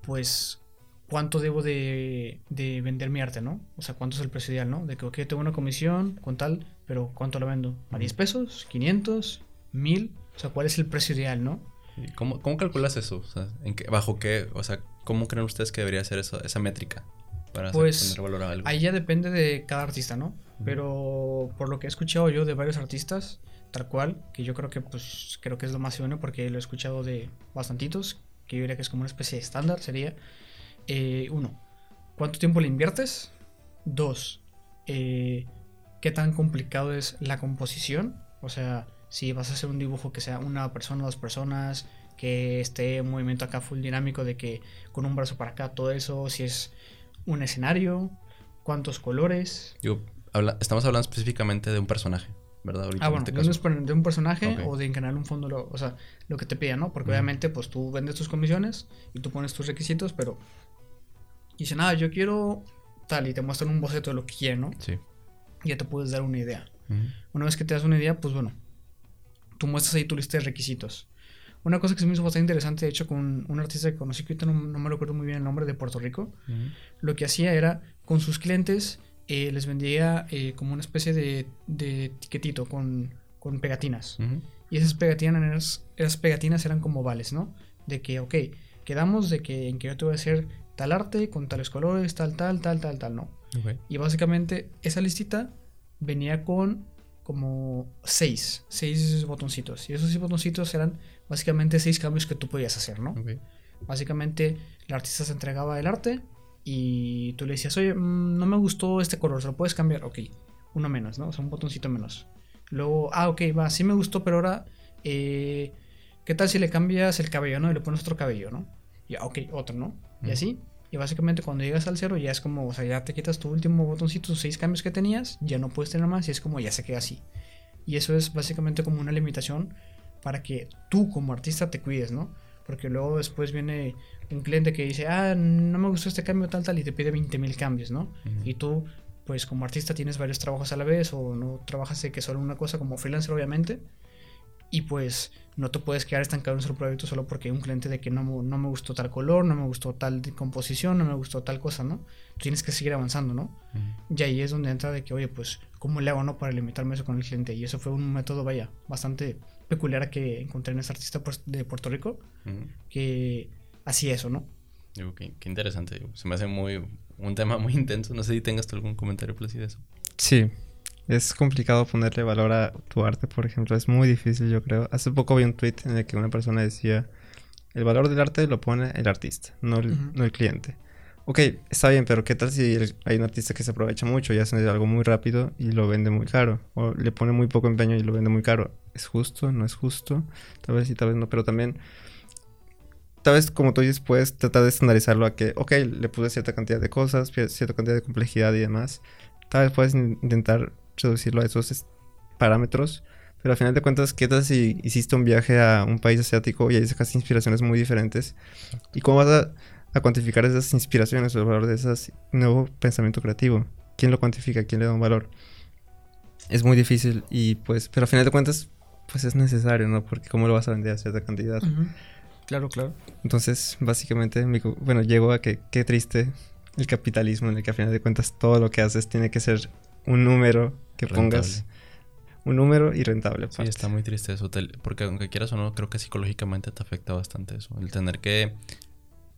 pues, cuánto debo de, de vender mi arte, ¿no? O sea, cuánto es el precio ideal, ¿no? De que, ok, tengo una comisión con tal, pero ¿cuánto lo vendo? ¿A 10 pesos? ¿500? ¿1000? O sea, ¿cuál es el precio ideal, ¿no? ¿Y ¿Cómo, ¿Cómo calculas eso? O sea, ¿en qué- ¿Bajo qué? O sea, ¿cómo creen ustedes que debería ser eso, esa métrica para hacer- Pues, poner valor a algo? Ahí ya depende de cada artista, ¿no? Pero por lo que he escuchado yo de varios artistas, tal cual, que yo creo que pues creo que es lo más idóneo porque lo he escuchado de bastantitos, que yo diría que es como una especie de estándar, sería eh, uno, ¿cuánto tiempo le inviertes? Dos, eh, ¿qué tan complicado es la composición? O sea, si vas a hacer un dibujo que sea una persona, dos personas, que esté en movimiento acá full dinámico de que con un brazo para acá, todo eso, si es un escenario, cuántos colores. Digo, habla- estamos hablando específicamente de un personaje, ¿verdad? Ahorita Ah, en bueno, este caso. de un personaje Ok. o de encarnar un fondo, lo- o sea, lo que te pidan, ¿no? Porque obviamente, pues tú vendes tus comisiones y tú pones tus requisitos, pero dice nada, yo quiero tal y te muestran un boceto de lo que quieren, ¿no? Sí. Y ya te puedes dar una idea. Una vez que te das una idea, pues bueno, tú muestras ahí tu lista de requisitos. Una cosa que se me hizo bastante interesante, de hecho, con un artista que conocí, que ahorita no, no me recuerdo muy bien el nombre, de Puerto Rico, lo que hacía era con sus clientes eh, les vendía eh, como una especie de, de etiquetito con, con pegatinas. Ujú. Y esas pegatinas, esas pegatinas eran como vales, ¿no? De que, ok, quedamos de que en que yo te voy a hacer tal arte, con tales colores, tal, tal, tal, tal, tal, no. Ok. Y básicamente esa listita venía con como seis, seis botoncitos. Y esos seis botoncitos eran básicamente seis cambios que tú podías hacer, ¿no? Ok. Básicamente el artista se entregaba el arte y tú le decías, oye, mm, no me gustó este color, ¿se lo puedes cambiar? Ok, uno menos, ¿no? O sea, un botoncito menos. Luego, ah, ok, va, sí me gustó, pero ahora, eh, ¿qué tal si le cambias el cabello, ¿no? Y le pones otro cabello, ¿no? Y, ok, otro, ¿no? Y así. Y básicamente cuando llegas al cero ya es como, o sea, ya te quitas tu último botoncito, tus seis cambios que tenías, ya no puedes tener más y es como ya se queda así. Y eso es básicamente como una limitación para que tú como artista te cuides, ¿no? Porque luego después viene un cliente que dice, ah, no me gustó este cambio tal, tal, y te pide 20.000 cambios, ¿no? Y tú, pues como artista tienes varios trabajos a la vez o no trabajas de que solo una cosa como freelancer, obviamente. Y pues no te puedes quedar estancado en un solo proyecto solo porque un cliente de que no, me- no me gustó tal color, no me gustó tal composición, no me gustó tal cosa, ¿no? Tú tienes que seguir avanzando, ¿no? Ujú. Y ahí es donde entra de que, oye, pues, ¿cómo le hago, no? Para limitarme eso con el cliente. Y eso fue un método, vaya, bastante peculiar que encontré en este artista pues, de Puerto Rico, que hacía eso, ¿no? Digo, qué, qué interesante. digo. Se me hace muy un tema muy intenso. No sé si tengas tú algún comentario, Plessy, de eso. Sí, es complicado ponerle valor a tu arte, por ejemplo, es muy difícil, yo creo. Hace poco vi un tweet en el que una persona decía, el valor del arte lo pone el artista, no el, no el cliente. Ok, está bien, pero ¿qué tal si el- hay un artista que se aprovecha mucho y hace algo muy rápido y lo vende muy caro? O le pone muy poco empeño y lo vende muy caro. ¿Es justo? ¿No es justo? Tal vez sí, tal vez no, pero también... Tal vez, como tú dices, puedes tratar de estandarizarlo a que, ok, le puse cierta cantidad de cosas, cierta cantidad de complejidad y demás. Tal vez puedes in- intentar reducirlo a esos es- parámetros. Pero al final de cuentas, ¿qué tal si hiciste un viaje a un país asiático y ahí sacaste inspiraciones muy diferentes? ¿Y cómo vas a, a cuantificar esas inspiraciones o el valor de ese nuevo pensamiento creativo? ¿Quién lo cuantifica? ¿Quién le da un valor? Es muy difícil y pues, pero al final de cuentas, pues es necesario, ¿no? Porque ¿cómo lo vas a vender a cierta cantidad? Claro, claro. Entonces, básicamente, mi bueno, llego a que qué triste el capitalismo en el que al final de cuentas todo lo que haces tiene que ser un número que pongas. Un número y rentable. Sí, aparte. está muy triste eso. porque aunque quieras o no, creo que psicológicamente te afecta bastante eso. El tener que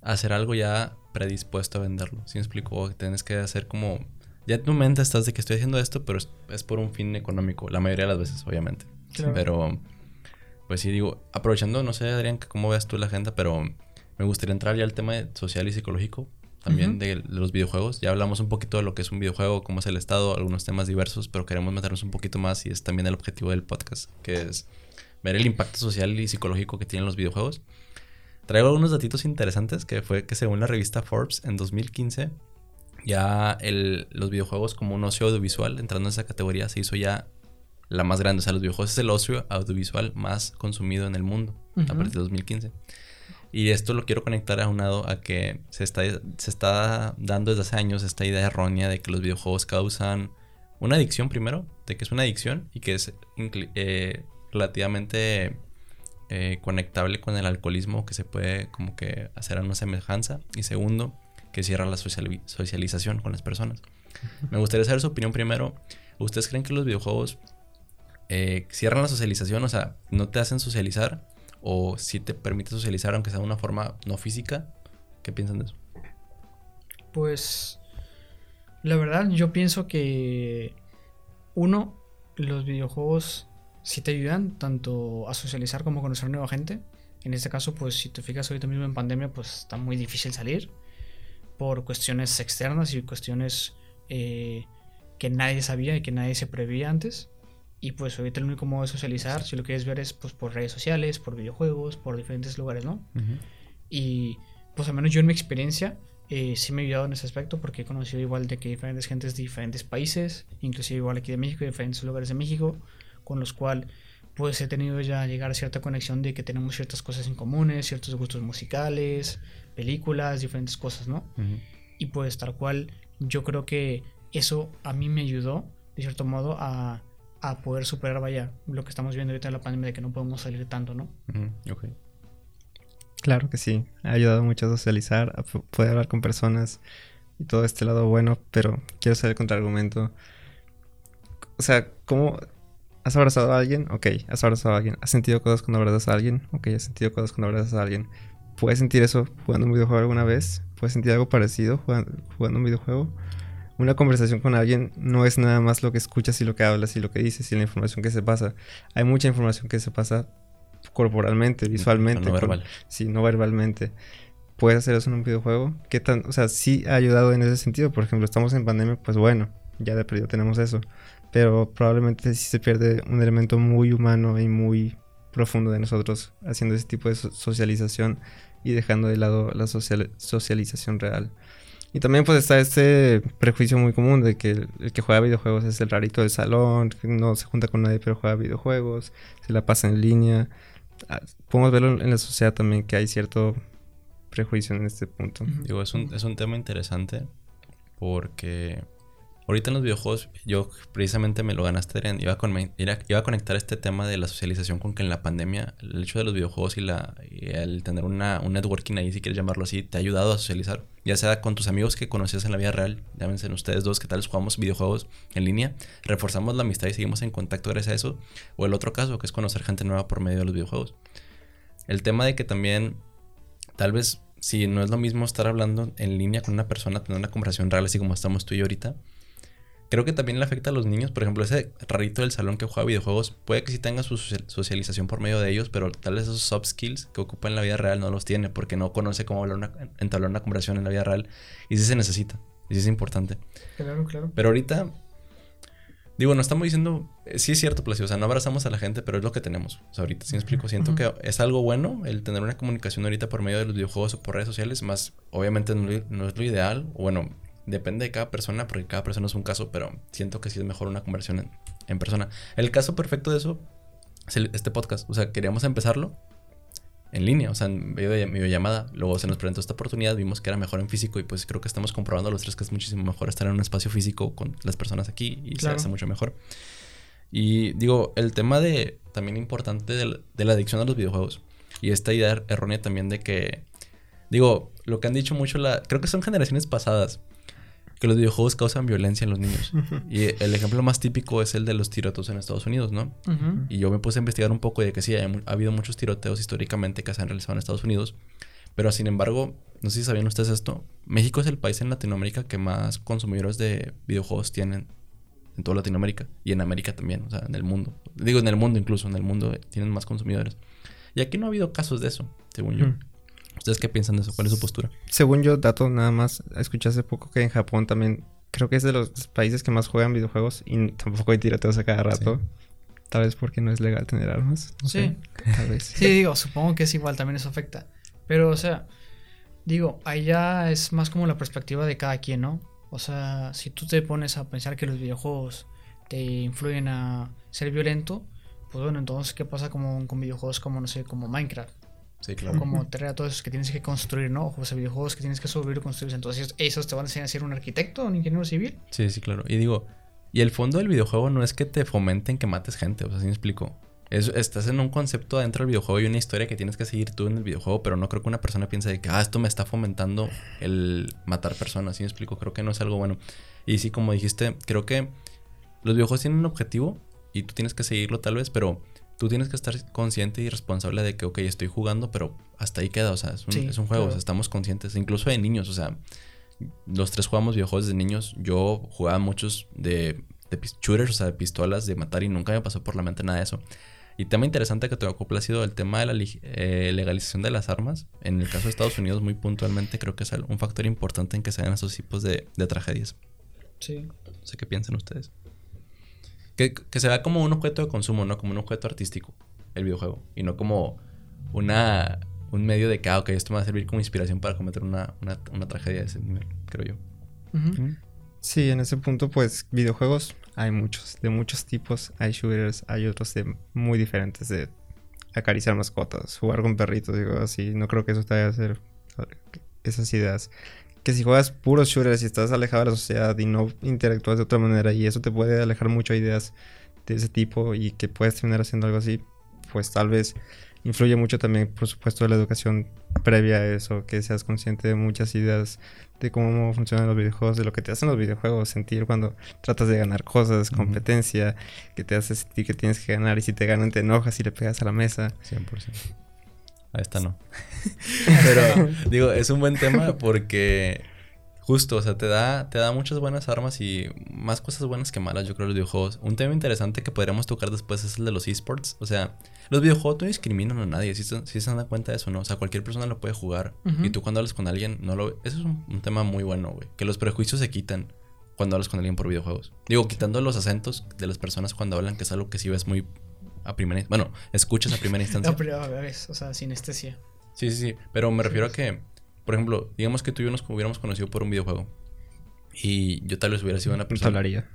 hacer algo ya predispuesto a venderlo. ¿Sí me explico? Tienes que hacer como... Ya en tu mente estás de que estoy haciendo esto, pero es, es por un fin económico. La mayoría de las veces, obviamente. Claro. Pero, pues sí, digo, aprovechando, no sé, Adrián, cómo veas tú la agenda, pero me gustaría entrar ya al tema social y psicológico también de los videojuegos. Ya hablamos un poquito de lo que es un videojuego, cómo es el estado, algunos temas diversos, pero queremos meternos un poquito más y es también el objetivo del podcast, que es ver el impacto social y psicológico que tienen los videojuegos. Traigo algunos datitos interesantes que fue que según la revista Forbes en 2015 ya el- los videojuegos como un ocio audiovisual entrando en esa categoría se hizo ya la más grande. O sea, los videojuegos es el ocio audiovisual más consumido en el mundo a Ujú. partir de 2015. Y esto lo quiero conectar aunado a que se está, se está dando desde hace años esta idea errónea de que los videojuegos causan una adicción primero, de que es una adicción y que es eh, relativamente eh, conectable con el alcoholismo, que se puede como que hacer una semejanza. Y segundo, que cierra la sociali- socialización con las personas. Me gustaría saber su opinión primero. ¿Ustedes creen que los videojuegos eh, cierran la socialización? O sea, no te hacen socializar o si te permite socializar aunque sea de una forma no física. ¿Qué piensan de eso? Pues la verdad yo pienso que uno, los videojuegos sí te ayudan tanto a socializar como a conocer nueva gente. En este caso, pues si te fijas ahorita mismo en pandemia, pues está muy difícil salir por cuestiones externas y cuestiones eh, que nadie sabía y que nadie se prevía antes. Y pues ahorita el único modo de socializar, si lo quieres ver, es pues por redes sociales, por videojuegos, por diferentes lugares, ¿no? Y pues al menos yo en mi experiencia eh, sí me ha ayudado en ese aspecto porque he conocido igual de que diferentes gentes de diferentes países, inclusive igual aquí de México, de diferentes lugares de México, con los cuales pues he tenido ya llegar a cierta conexión de que tenemos ciertas cosas en comunes, ciertos gustos musicales, películas, diferentes cosas, ¿no? Ujú. Y pues tal cual yo creo que eso a mí me ayudó de cierto modo a, a poder superar, vaya, lo que estamos viendo ahorita en la pandemia de que no podemos salir tanto, ¿no? Ujú, ok. Claro que sí, ha ayudado mucho a socializar, a poder hablar con personas y todo este lado bueno, pero quiero saber el contraargumento. O sea, ¿cómo has abrazado a alguien? Ok, has abrazado a alguien. ¿Has sentido cosas cuando abrazas a alguien? Ok, has sentido cosas cuando abrazas a alguien. ¿Puedes sentir eso jugando un videojuego alguna vez? ¿Puedes sentir algo parecido jugando, jugando un videojuego? Una conversación con alguien no es nada más lo que escuchas y lo que hablas y lo que dices y la información que se pasa. Hay mucha información que se pasa corporalmente, visualmente. No verbal. sí, no verbalmente. ¿Puedes hacer eso en un videojuego? ¿Qué tan, o sea, sí ha ayudado en ese sentido? Por ejemplo, estamos en pandemia, pues bueno, ya de perdido tenemos eso. Pero probablemente sí se pierde un elemento muy humano y muy profundo de nosotros haciendo ese tipo de socialización y dejando de lado la socialización real. Y también pues está este prejuicio muy común de que el, que juega videojuegos es el rarito del salón, que no se junta con nadie pero juega videojuegos, se la pasa en línea. Ah, podemos verlo en la sociedad también que hay cierto prejuicio en este punto. Digo, es un, es un tema interesante porque Ahorita en los videojuegos, yo precisamente me lo ganaste, iba a, iba a conectar este tema de la socialización con que en la pandemia el hecho de los videojuegos y, la, el tener una, un networking ahí, si quieres llamarlo así, te ha ayudado a socializar. Ya sea con tus amigos que conocías en la vida real, llámense ustedes dos que tal jugamos videojuegos en línea, reforzamos la amistad y seguimos en contacto gracias a eso. O el otro caso, que es conocer gente nueva por medio de los videojuegos. El tema de que también, tal vez, si no es lo mismo estar hablando en línea con una persona, tener una conversación real así como estamos tú y yo ahorita Creo que también le afecta a los niños. Por ejemplo, ese rarito del salón que juega videojuegos puede que sí tenga su socialización por medio de ellos, pero tal vez esos soft skills que ocupa en la vida real no los tiene porque no conoce cómo hablar una, entablar una conversación en la vida real. Y sí se necesita. Y sí es importante. Claro, claro. Pero ahorita, digo, no estamos diciendo, eh, sí es cierto, Placio, o sea, no abrazamos a la gente, pero es lo que tenemos. O sea, ahorita sí me explico, siento que es algo bueno el tener una comunicación ahorita por medio de los videojuegos o por redes sociales, más obviamente no, no es lo ideal. Bueno, Depende de cada persona, porque cada persona es un caso, pero siento que sí es mejor una conversión en, persona. El caso perfecto de eso es este podcast. O sea, queríamos empezarlo en línea, o sea, en videollamada. Luego se nos presentó esta oportunidad, vimos que era mejor en físico y pues creo que estamos comprobando los tres que es muchísimo mejor estar en un espacio físico con las personas aquí y se hace mucho mejor. Y digo, el tema de también importante de de la adicción a los videojuegos y esta idea errónea también de que, digo, lo que han dicho mucho, la, creo que son generaciones pasadas, que los videojuegos causan violencia en los niños. y el ejemplo más típico es el de los tiroteos en Estados Unidos, ¿no? Y yo me puse a investigar un poco de que sí, ha, habido muchos tiroteos históricamente que se han realizado en Estados Unidos. Pero sin embargo, no sé si sabían ustedes esto, México es el país en Latinoamérica que más consumidores de videojuegos tienen en toda Latinoamérica y en América también, o sea, en el mundo. Digo, en el mundo incluso, en el mundo tienen más consumidores. Y aquí no ha habido casos de eso, según yo. ¿Ustedes qué piensan de eso? ¿Cuál es su postura? Según yo, dato nada más, escuché hace poco que en Japón también creo que es de los países que más juegan videojuegos y tampoco hay tiroteos a cada rato. Tal vez porque no es legal tener armas. sí. Tal vez. Sí, digo, supongo que es igual, también eso afecta. Pero, o sea, digo, ahí ya es más como la perspectiva de cada quien, ¿no? O sea, si tú te pones a pensar que los videojuegos te influyen a ser violento, pues bueno, entonces, ¿qué pasa como, con videojuegos como, no sé, como Minecraft? Sí, claro. Como tener a todos esos que tienes que construir, ¿no? O sea, videojuegos que tienes que subir y construir. Entonces, ¿esos te van a enseñar a ser un arquitecto, un ingeniero civil? Sí, sí, claro. Y digo, y el fondo del videojuego no es que te fomenten que mates gente, o sea, así me explico. Es, estás en un concepto dentro del videojuego y una historia que tienes que seguir tú en el videojuego, pero no creo que una persona piense de que, ah, esto me está fomentando el matar personas, ¿sí me explico? Creo que no es algo bueno. Y sí, como dijiste, creo que los videojuegos tienen un objetivo y tú tienes que seguirlo tal vez, pero tú tienes que estar consciente y responsable de que, ok, estoy jugando, pero hasta ahí queda, o sea, es un, juego, o sea, estamos conscientes, incluso de niños, o sea, los tres jugamos videojuegos de niños, yo jugaba muchos de, de shooters, o sea, de pistolas, de matar y nunca me pasó por la mente nada de eso. Y tema interesante que te ha sido el tema de la eh, legalización de las armas. En el caso de Estados Unidos, muy puntualmente, creo que es un factor importante en que se hagan esos tipos de, de tragedias. Sí. No sé qué piensan ustedes. Que, se vea como un objeto de consumo, ¿no? Como un objeto artístico, el videojuego. Y no como una, un medio de que, ah, ok, esto me va a servir como inspiración para cometer una, tragedia de ese nivel, creo yo. Sí, en ese punto, pues, videojuegos hay muchos, de muchos tipos. Hay shooters, hay otros de muy diferentes, de acariciar mascotas, jugar con perritos, digo así. No creo que eso te vaya a hacer esas ideas que si juegas puros shooters y estás alejado de la sociedad y no interactúas de otra manera y eso te puede alejar mucho de ideas de ese tipo y que puedes terminar haciendo algo así, pues tal vez influye mucho también, por supuesto, la educación previa a eso, que seas consciente de muchas ideas de cómo funcionan los videojuegos, de lo que te hacen los videojuegos, sentir cuando tratas de ganar cosas, competencia, que te hace sentir que tienes que ganar y si te ganan te enojas y le pegas a la mesa. 100%. A esta no. [LAUGHS] Pero digo, es un buen tema porque justo, o sea, te da, te da muchas buenas armas y más cosas buenas que malas, yo creo, los videojuegos. Un tema interesante que podríamos tocar después es el de los esports. O sea, los videojuegos no discriminan a nadie, si, se dan cuenta de eso, ¿no? O sea, cualquier persona lo puede jugar. Y tú cuando hablas con alguien, no lo... Eso es un, tema muy bueno, güey. Que los prejuicios se quitan cuando hablas con alguien por videojuegos. Digo, quitando los acentos de las personas cuando hablan, que es algo que sí ves muy a primera Bueno, escuchas a primera [LAUGHS] instancia. no, pero a vez, o sea, sinestesia. Sí, sí, sí. Pero me refiero a que, por ejemplo, digamos que tú y yo nos hubiéramos conocido por un videojuego. Y yo tal vez hubiera sido una persona. No hablaría.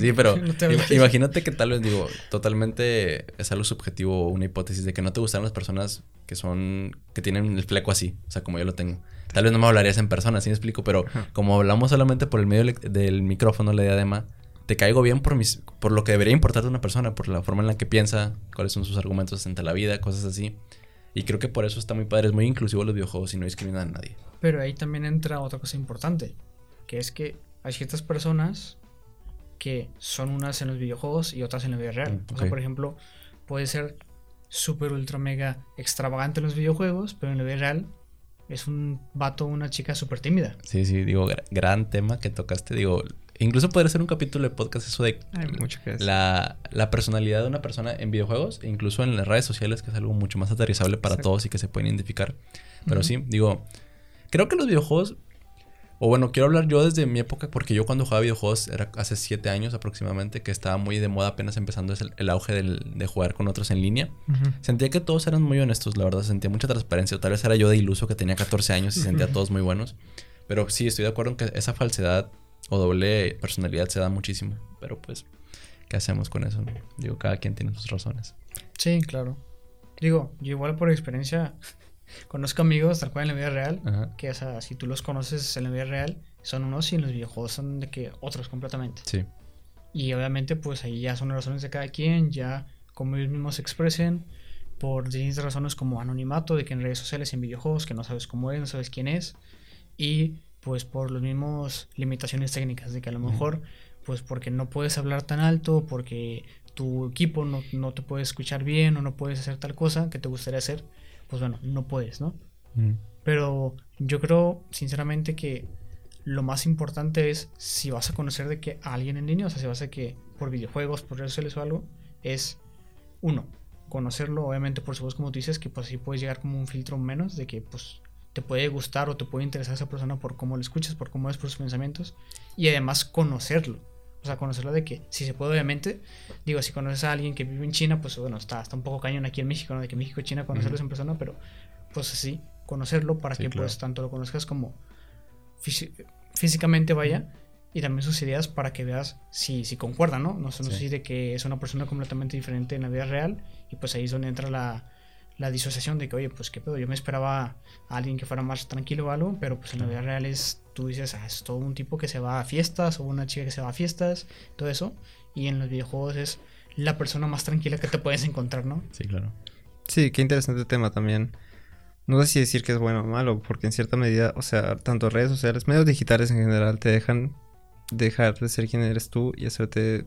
sí, pero [LAUGHS] imagínate que tal vez digo, totalmente es algo subjetivo, una hipótesis de que no te gustan las personas que son, que tienen el fleco así, o sea, como yo lo tengo. Tal vez no me hablarías en persona, así me explico, pero como hablamos solamente por el medio del micrófono, la diadema, te caigo bien por, mis, por lo que debería importarte una persona, por la forma en la que piensa, cuáles son sus argumentos ante la vida, cosas así. Y creo que por eso está muy padre, es muy inclusivo los videojuegos y no discrimina a nadie. Pero ahí también entra otra cosa importante, que es que hay ciertas personas que son unas en los videojuegos y otras en la vida real. Mm, o sea, por ejemplo, puede ser súper, ultra, mega extravagante en los videojuegos, pero en la vida real es un vato, una chica súper tímida. Sí, sí, digo, gran tema que tocaste. Digo, Incluso podría ser un capítulo de podcast eso de la, la, personalidad de una persona en videojuegos, incluso en las redes sociales, que es algo mucho más aterrizable para todos y que se pueden identificar. Pero sí, digo, creo que los videojuegos, o bueno, quiero hablar yo desde mi época, porque yo cuando jugaba videojuegos era hace siete años aproximadamente, que estaba muy de moda apenas empezando el, auge de jugar con otros en línea. Sentía que todos eran muy honestos, la verdad, sentía mucha transparencia. O tal vez era yo de iluso que tenía 14 años y sentía a [LAUGHS] todos muy buenos. Pero sí, estoy de acuerdo en que esa falsedad o doble personalidad se da muchísimo. Pero pues, ¿qué hacemos con eso? Digo, cada quien tiene sus razones. Sí, claro. Digo, yo igual por experiencia [LAUGHS] conozco amigos tal cual en la vida real, que o sea, si tú los conoces en la vida real, son unos y en los videojuegos son de que otros completamente. Sí. Y obviamente pues ahí ya son razones de cada quien, ya como ellos mismos se expresen, por distintas razones como anonimato, de que en redes sociales, en videojuegos, que no sabes cómo es, no sabes quién es, y pues por los mismos limitaciones técnicas, de que a lo mejor, pues porque no puedes hablar tan alto, porque tu equipo no, no, te puede escuchar bien o no puedes hacer tal cosa que te gustaría hacer, pues bueno, no puedes, ¿no? Pero yo creo sinceramente que lo más importante es si vas a conocer de que a alguien en línea, o sea, si vas a que por videojuegos, por redes sociales o algo, es uno, conocerlo, obviamente por supuesto como tú dices, que pues así puedes llegar como un filtro menos de que pues te puede gustar o te puede interesar esa persona por cómo lo escuchas, por cómo es por sus pensamientos y además conocerlo. O sea, conocerlo de que, si se puede, obviamente, digo, si conoces a alguien que vive en China, pues bueno, está, está un poco cañón aquí en México, ¿no? De que México y China conocerlos en persona, pero pues así, conocerlo para que pues tanto lo conozcas como físicamente vaya y también sus ideas para que veas si, si concuerdan, ¿no? No, se nos de que es una persona completamente diferente en la vida real y pues ahí es donde entra la, la disociación de que, oye, pues qué pedo, yo me esperaba a alguien que fuera más tranquilo o algo, pero pues en la vida real es, tú dices, ah, es todo un tipo que se va a fiestas o una chica que se va a fiestas, todo eso, y en los videojuegos es la persona más tranquila que te puedes encontrar, ¿no? Sí, claro. Sí, qué interesante tema también. No sé si decir que es bueno o malo, porque en cierta medida, o sea, tanto redes sociales, medios digitales en general, te dejan dejar de ser quien eres tú y hacerte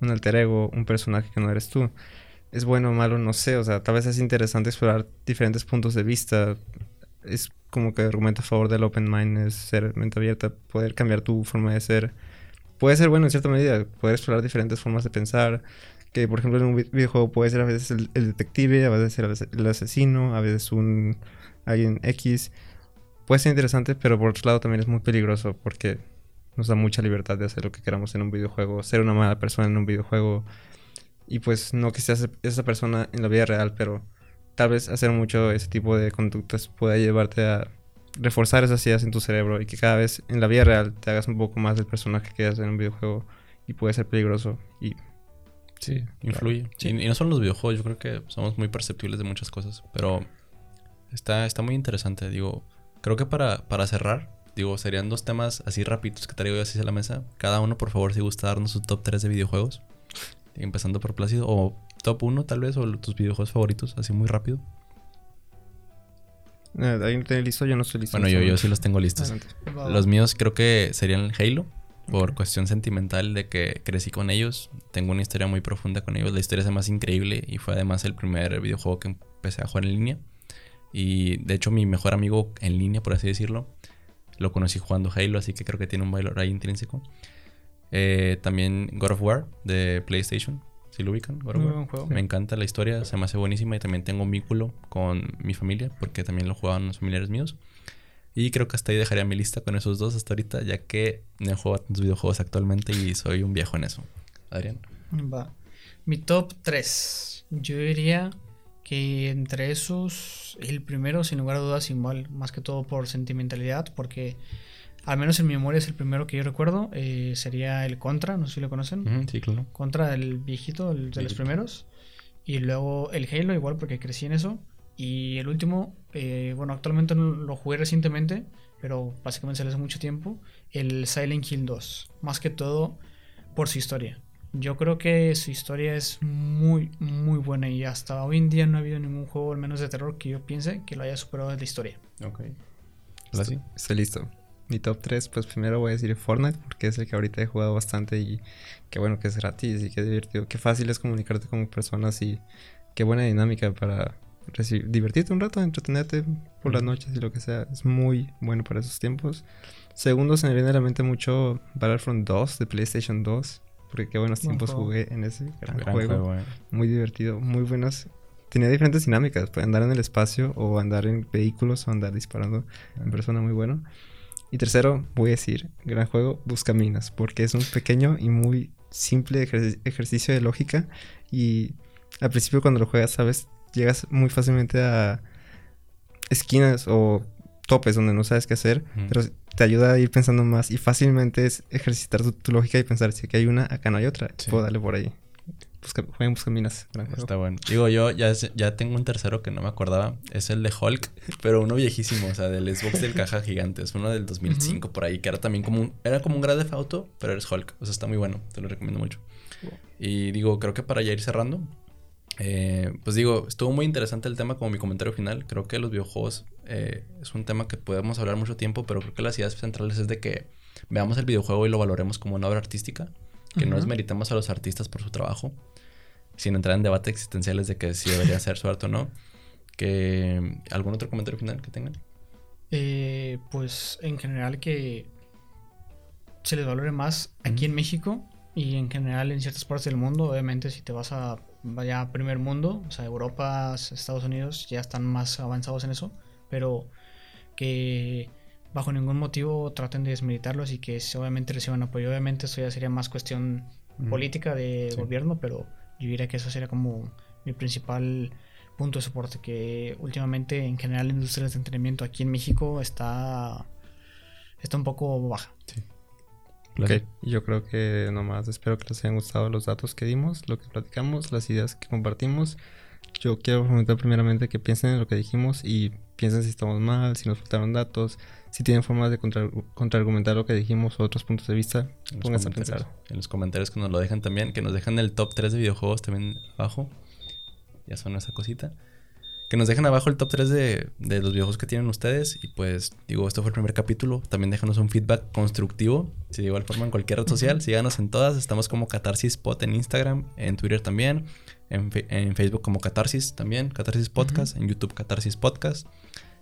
un alter ego, un personaje que no eres tú es bueno o malo, no sé. O sea, tal vez es interesante explorar diferentes puntos de vista. Es como que argumento a favor del open mind, es ser mente abierta, poder cambiar tu forma de ser. Puede ser bueno en cierta medida, poder explorar diferentes formas de pensar. Que, por ejemplo, en un videojuego puede ser a veces el, detective, a veces el asesino, a veces un alguien X. Puede ser interesante, pero por otro lado también es muy peligroso porque nos da mucha libertad de hacer lo que queramos en un videojuego. Ser una mala persona en un videojuego y pues no que seas esa persona en la vida real, pero tal vez hacer mucho ese tipo de conductas pueda llevarte a reforzar esas ideas en tu cerebro y que cada vez en la vida real te hagas un poco más del personaje que haces en un videojuego y puede ser peligroso y sí, influye. Y, no solo los videojuegos, yo creo que somos muy perceptibles de muchas cosas, pero está, está muy interesante, digo, creo que para, para cerrar, digo, serían dos temas así rapidos que traigo yo así a la mesa. Cada uno, por favor, si gusta darnos su top 3 de videojuegos empezando por Plácido, o top 1 tal vez, o tus videojuegos favoritos, así muy rápido. ¿Alguien tiene listo? Yo no estoy listo. Bueno, yo, yo sí los tengo listos. Los míos creo que serían Halo, por cuestión sentimental de que crecí con ellos. Tengo una historia muy profunda con ellos. La historia es más increíble y fue además el primer videojuego que empecé a jugar en línea. Y de hecho mi mejor amigo en línea, por así decirlo, lo conocí jugando Halo, así que creo que tiene un valor ahí intrínseco. Eh, también God of War de PlayStation. Si lo ubican, God of Muy War. buen juego. Me encanta la historia, se me hace buenísima y también tengo un vínculo con mi familia porque también lo jugaban los familiares míos. Y creo que hasta ahí dejaría mi lista con esos dos hasta ahorita, ya que no juego tantos videojuegos actualmente y soy un viejo en eso. Adrián. Va. Mi top 3. Yo diría que entre esos, el primero, sin lugar a dudas, igual, más que todo por sentimentalidad, porque al menos en mi memoria es el primero que yo recuerdo, eh, sería el Contra, no sé si lo conocen. Sí, claro. Contra el viejito, el de los primeros. Y luego el Halo, igual, porque crecí en eso. Y el último, eh, bueno, actualmente no lo jugué recientemente, pero básicamente salió hace mucho tiempo, el Silent Hill 2. Más que todo por su historia. Yo creo que su historia es muy, muy buena y hasta hoy en día no ha habido ningún juego, al menos de terror, que yo piense que lo haya superado en la historia. Ok. Estoy, estoy listo. Mi top 3, pues primero voy a decir Fortnite, porque es el que ahorita he jugado bastante y qué bueno que es gratis y qué divertido. Qué fácil es comunicarte con personas y qué buena dinámica para divertirte un rato, entretenerte por las noches y lo que sea. Es muy bueno para esos tiempos. Segundo, se me viene a la mente mucho Battlefront 2 de PlayStation 2, porque qué buenos Buen tiempos jugué en ese gran, Gran juego. juego, eh. Muy divertido, muy buenas. Tenía diferentes dinámicas, puede andar en el espacio o andar en vehículos o andar disparando en persona, muy bueno. Y tercero, voy a decir, gran juego, Buscaminas, porque es un pequeño y muy simple ejer- ejercicio de lógica y al principio cuando lo juegas, sabes, llegas muy fácilmente a esquinas o topes donde no sabes qué hacer, pero te ayuda a ir pensando más y fácilmente es ejercitar tu, tu lógica y pensar, si aquí hay una, acá no hay otra, Sí. puedo darle por ahí. Busca, jueguen Buscaminas. Está bueno. Digo, yo ya, ya tengo un tercero que no me acordaba. Es el de Hulk, pero uno viejísimo, o sea, del Xbox del caja gigante. Es uno del 2005 por ahí, que era también como un... Era como un Grand Theft Auto, pero eres Hulk. O sea, está muy bueno. Te lo recomiendo mucho. Y digo, creo que para ya ir cerrando, eh, pues digo, estuvo muy interesante el tema como mi comentario final. Creo que los videojuegos eh, es un tema que podemos hablar mucho tiempo, pero creo que las ideas centrales es de que veamos el videojuego y lo valoremos como una obra artística, que no Ujú. desmeritemos a los artistas por su trabajo, sin entrar en debates existenciales de que si debería ser su arte o no. Que, ¿Algún otro comentario final que tengan? Eh, pues en general que se les valore más aquí en México y en general en ciertas partes del mundo. Obviamente si te vas a vaya a primer mundo, o sea, Europa, Estados Unidos, ya están más avanzados en eso, pero que bajo ningún motivo traten de desmilitarlos y que se- obviamente reciban apoyo. Obviamente eso ya sería más cuestión Mm. política de Sí. gobierno, pero yo diría que eso sería como mi principal punto de soporte, que últimamente en general la industria del entretenimiento aquí en México está, está un poco baja. Ok, y Yo creo que nomás espero que les hayan gustado los datos que dimos, lo que platicamos, las ideas que compartimos. Yo quiero comentar primeramente que piensen en lo que dijimos y piensen si estamos mal, si nos faltaron datos, si tienen formas de contra- contraargumentar lo que dijimos o otros puntos de vista, En pónganse a pensar. en los comentarios que nos lo dejan también, que nos dejan el top 3 de videojuegos también abajo. Ya son esa cosita. Que nos dejen abajo el top 3 de, de los videojuegos que tienen ustedes. Y pues, digo, esto fue el primer capítulo. También déjanos un feedback constructivo. Si de igual forma en cualquier red social, síganos en todas. Estamos como Catarsis Pod en Instagram, en Twitter también, en, en Facebook como Catarsis también, Catarsis Podcast, en YouTube Catarsis Podcast.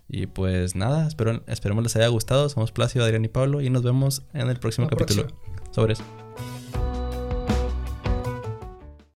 Y pues nada, espero, esperemos les haya gustado. Somos Plácido, Adrián y Pablo y nos vemos en el próximo La capítulo. próxima. Sobres.